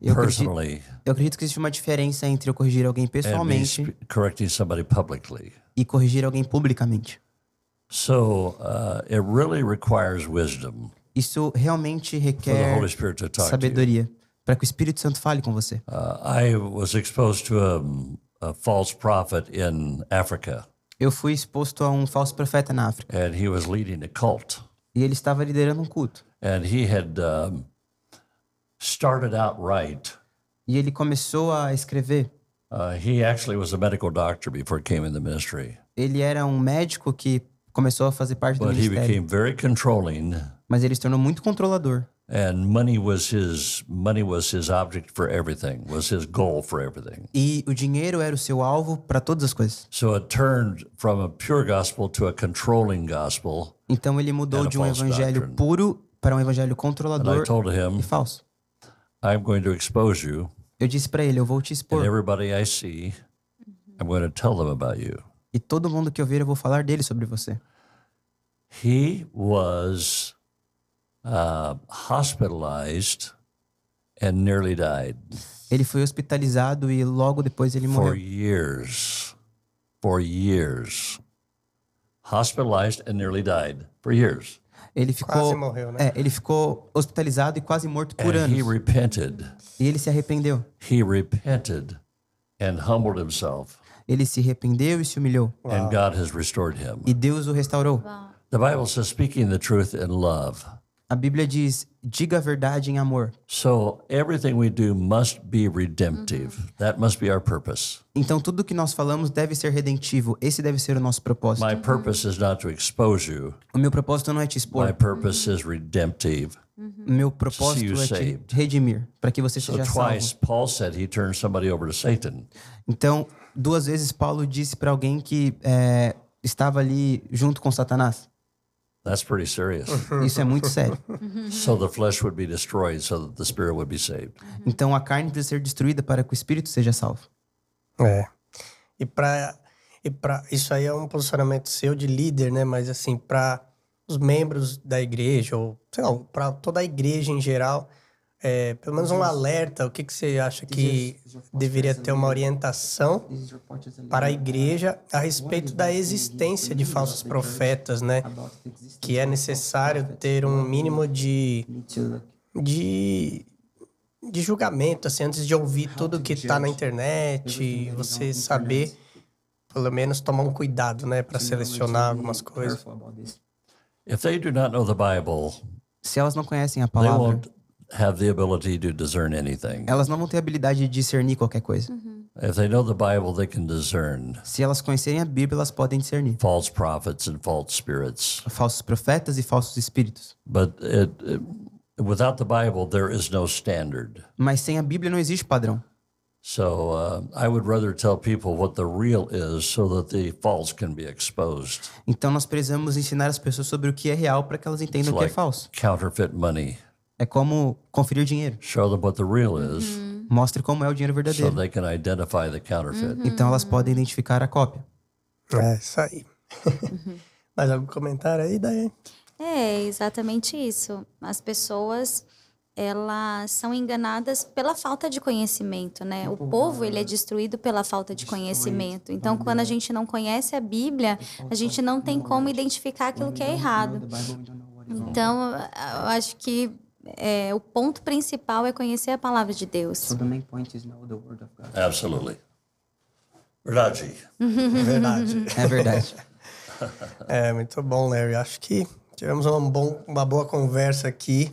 Eu acredito, personally eu acredito que existe uma diferença entre eu corrigir alguém and me pessoalmente sp- correcting somebody publicly. e corrigir alguém publicamente. So uh, it really requires wisdom Isso realmente for the requer Holy Spirit to talk to you. sabedoria para que o Espírito Santo fale com você. Uh, I was exposed to a, a false prophet in Africa, Eu fui exposto a um falso profeta na África and he was leading a cult. E ele estava liderando um culto. And he had um, started out right. E ele começou a escrever. Uh, he actually was a medical doctor before he came in the ministry, Ele era um médico que começou a fazer parte do but he ministério, became very controlling, mas ele se tornou muito controlador. And money was his money was his object for everything, was his goal for everything. E o dinheiro era o seu alvo para todas as coisas. So it turned from a pure gospel to a controlling gospel. Então ele mudou de um evangelho doctrine. puro para um evangelho And controlador him, e falso. I'm going to expose you, Eu disse para ele, eu vou te and expor. everybody I see, I'm going to tell them about you. E todo mundo que eu ver, eu vou falar dele sobre você. He was uh, hospitalized and nearly died Ele foi hospitalizado e logo depois ele for morreu. years. For years. Hospitalized and nearly died for years. Ele ficou, Quase morreu, né? é, ele ficou hospitalizado e quase morto por And he anos. repented. E ele se arrependeu. He repented and humbled himself, Ele se arrependeu e se humilhou. and God has restored him. E Deus o restaurou. The Bible says, speaking the truth in love. A Bíblia diz: diga a verdade em amor. So everything we do must be redemptive. That must be our purpose. Então tudo que nós falamos deve ser redentivo. Esse deve ser o nosso propósito. My purpose is not to expose you. O meu propósito não é te My expor. purpose is redemptive. O meu propósito é te redimir, para que você So seja twice salvo. Paul said he turned somebody over to Satan. Então, duas vezes Paulo disse para alguém que é, estava ali junto com Satanás. That's pretty serious. *laughs* Isso é muito sério. so the flesh would be destroyed so that the spirit would be saved. Então a carne precisa ser destruída para que o espírito seja salvo. É. E para e para isso aí é um posicionamento seu de líder, né? Mas assim, para os membros da igreja ou sei lá, para toda a igreja em geral, é, pelo menos um alerta. O que que você acha que deveria ter uma orientação para a igreja a respeito da existência de falsos profetas, né? about the existence Que é necessário ter um mínimo de de, de julgamento, assim, antes de ouvir tudo que tá na internet, você saber, pelo menos, tomar um cuidado, né, para selecionar algumas coisas. careful about this. If they do not know the Bible, Se elas não conhecem a palavra, have the ability to discern anything. elas não vão ter habilidade de discernir qualquer coisa. If they know the Bible, they can discern Se elas conhecerem a Bíblia, elas podem discernir false prophets and false spirits. falsos profetas e falsos espíritos. But it, it, without the Bible, there is no standard. Mas sem a Bíblia não existe padrão. So uh, I would rather tell people what the real is so that the false can be exposed. Então nós precisamos ensinar as pessoas sobre o que é real para que elas entendam o que é falso. counterfeit money. É como conferir dinheiro. Show them what the real is Mostre como é o dinheiro so verdadeiro. they can identify the counterfeit. Então elas podem identificar a cópia. É isso aí. *laughs* Mais algum comentário aí, Daí? É exatamente isso. As pessoas elas são enganadas pela falta de conhecimento, né? O povo ele é destruído pela falta de conhecimento. Então, quando a gente não conhece a Bíblia, a gente não tem como identificar aquilo que é errado. Então, eu acho que é, o ponto principal é conhecer a palavra de Deus. So the main point is know the word of God. Absolutely. Verdade. *laughs* Verdade. É verdade. *laughs* É, muito bom, Larry. Acho que tivemos uma, bom, uma boa conversa aqui.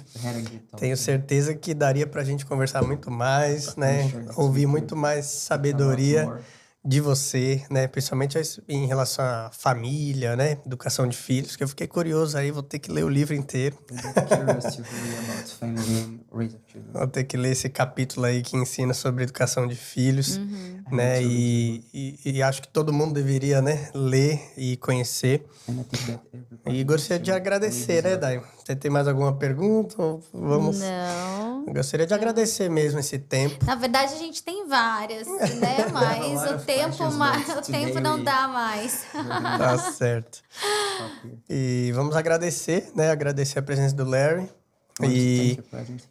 A. Tenho certeza que daria pra gente conversar muito mais, né? Ouvir muito mais sabedoria de você, né? Principalmente em relação à família, né? Educação de filhos, que eu fiquei curioso aí, vou ter que ler o livro inteiro. I'm curious to hear about family Vou ter que ler esse capítulo aí que ensina sobre educação de filhos, né? E, e, e acho que todo mundo deveria, né? Ler e conhecer. And I think that everybody E gostaria de agradecer, né, Dai? Você tem mais alguma pergunta? Vamos. Não. Gostaria de agradecer mesmo esse tempo. Na verdade, a gente tem várias, né? *laughs* Mas o tempo, o tempo não we- dá mais. Tá certo. E vamos agradecer, né? Agradecer a presença do Larry e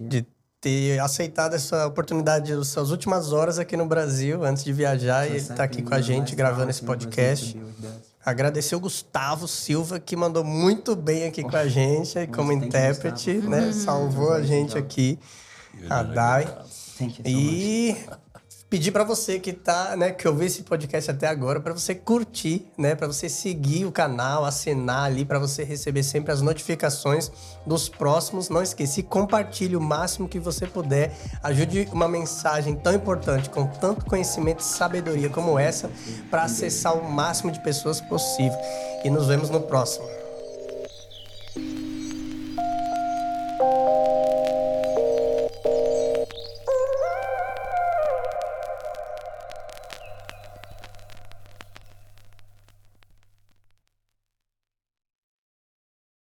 de ter aceitado essa oportunidade das suas últimas horas aqui no Brasil, antes de viajar e estar aqui com a gente gravando esse podcast. Agradecer o Gustavo Silva, que mandou muito bem aqui com a gente, como intérprete, né? Salvou a gente aqui, a Dai. Thank you so much. E pedir para você que tá, né, que ouviu esse podcast até agora, para você curtir, né, para você seguir o canal, assinar ali para você receber sempre as notificações dos próximos. Não esqueça, e compartilhe o máximo que você puder. Ajude uma mensagem tão importante, com tanto conhecimento e sabedoria como essa, para acessar o máximo de pessoas possível. E nos vemos no próximo.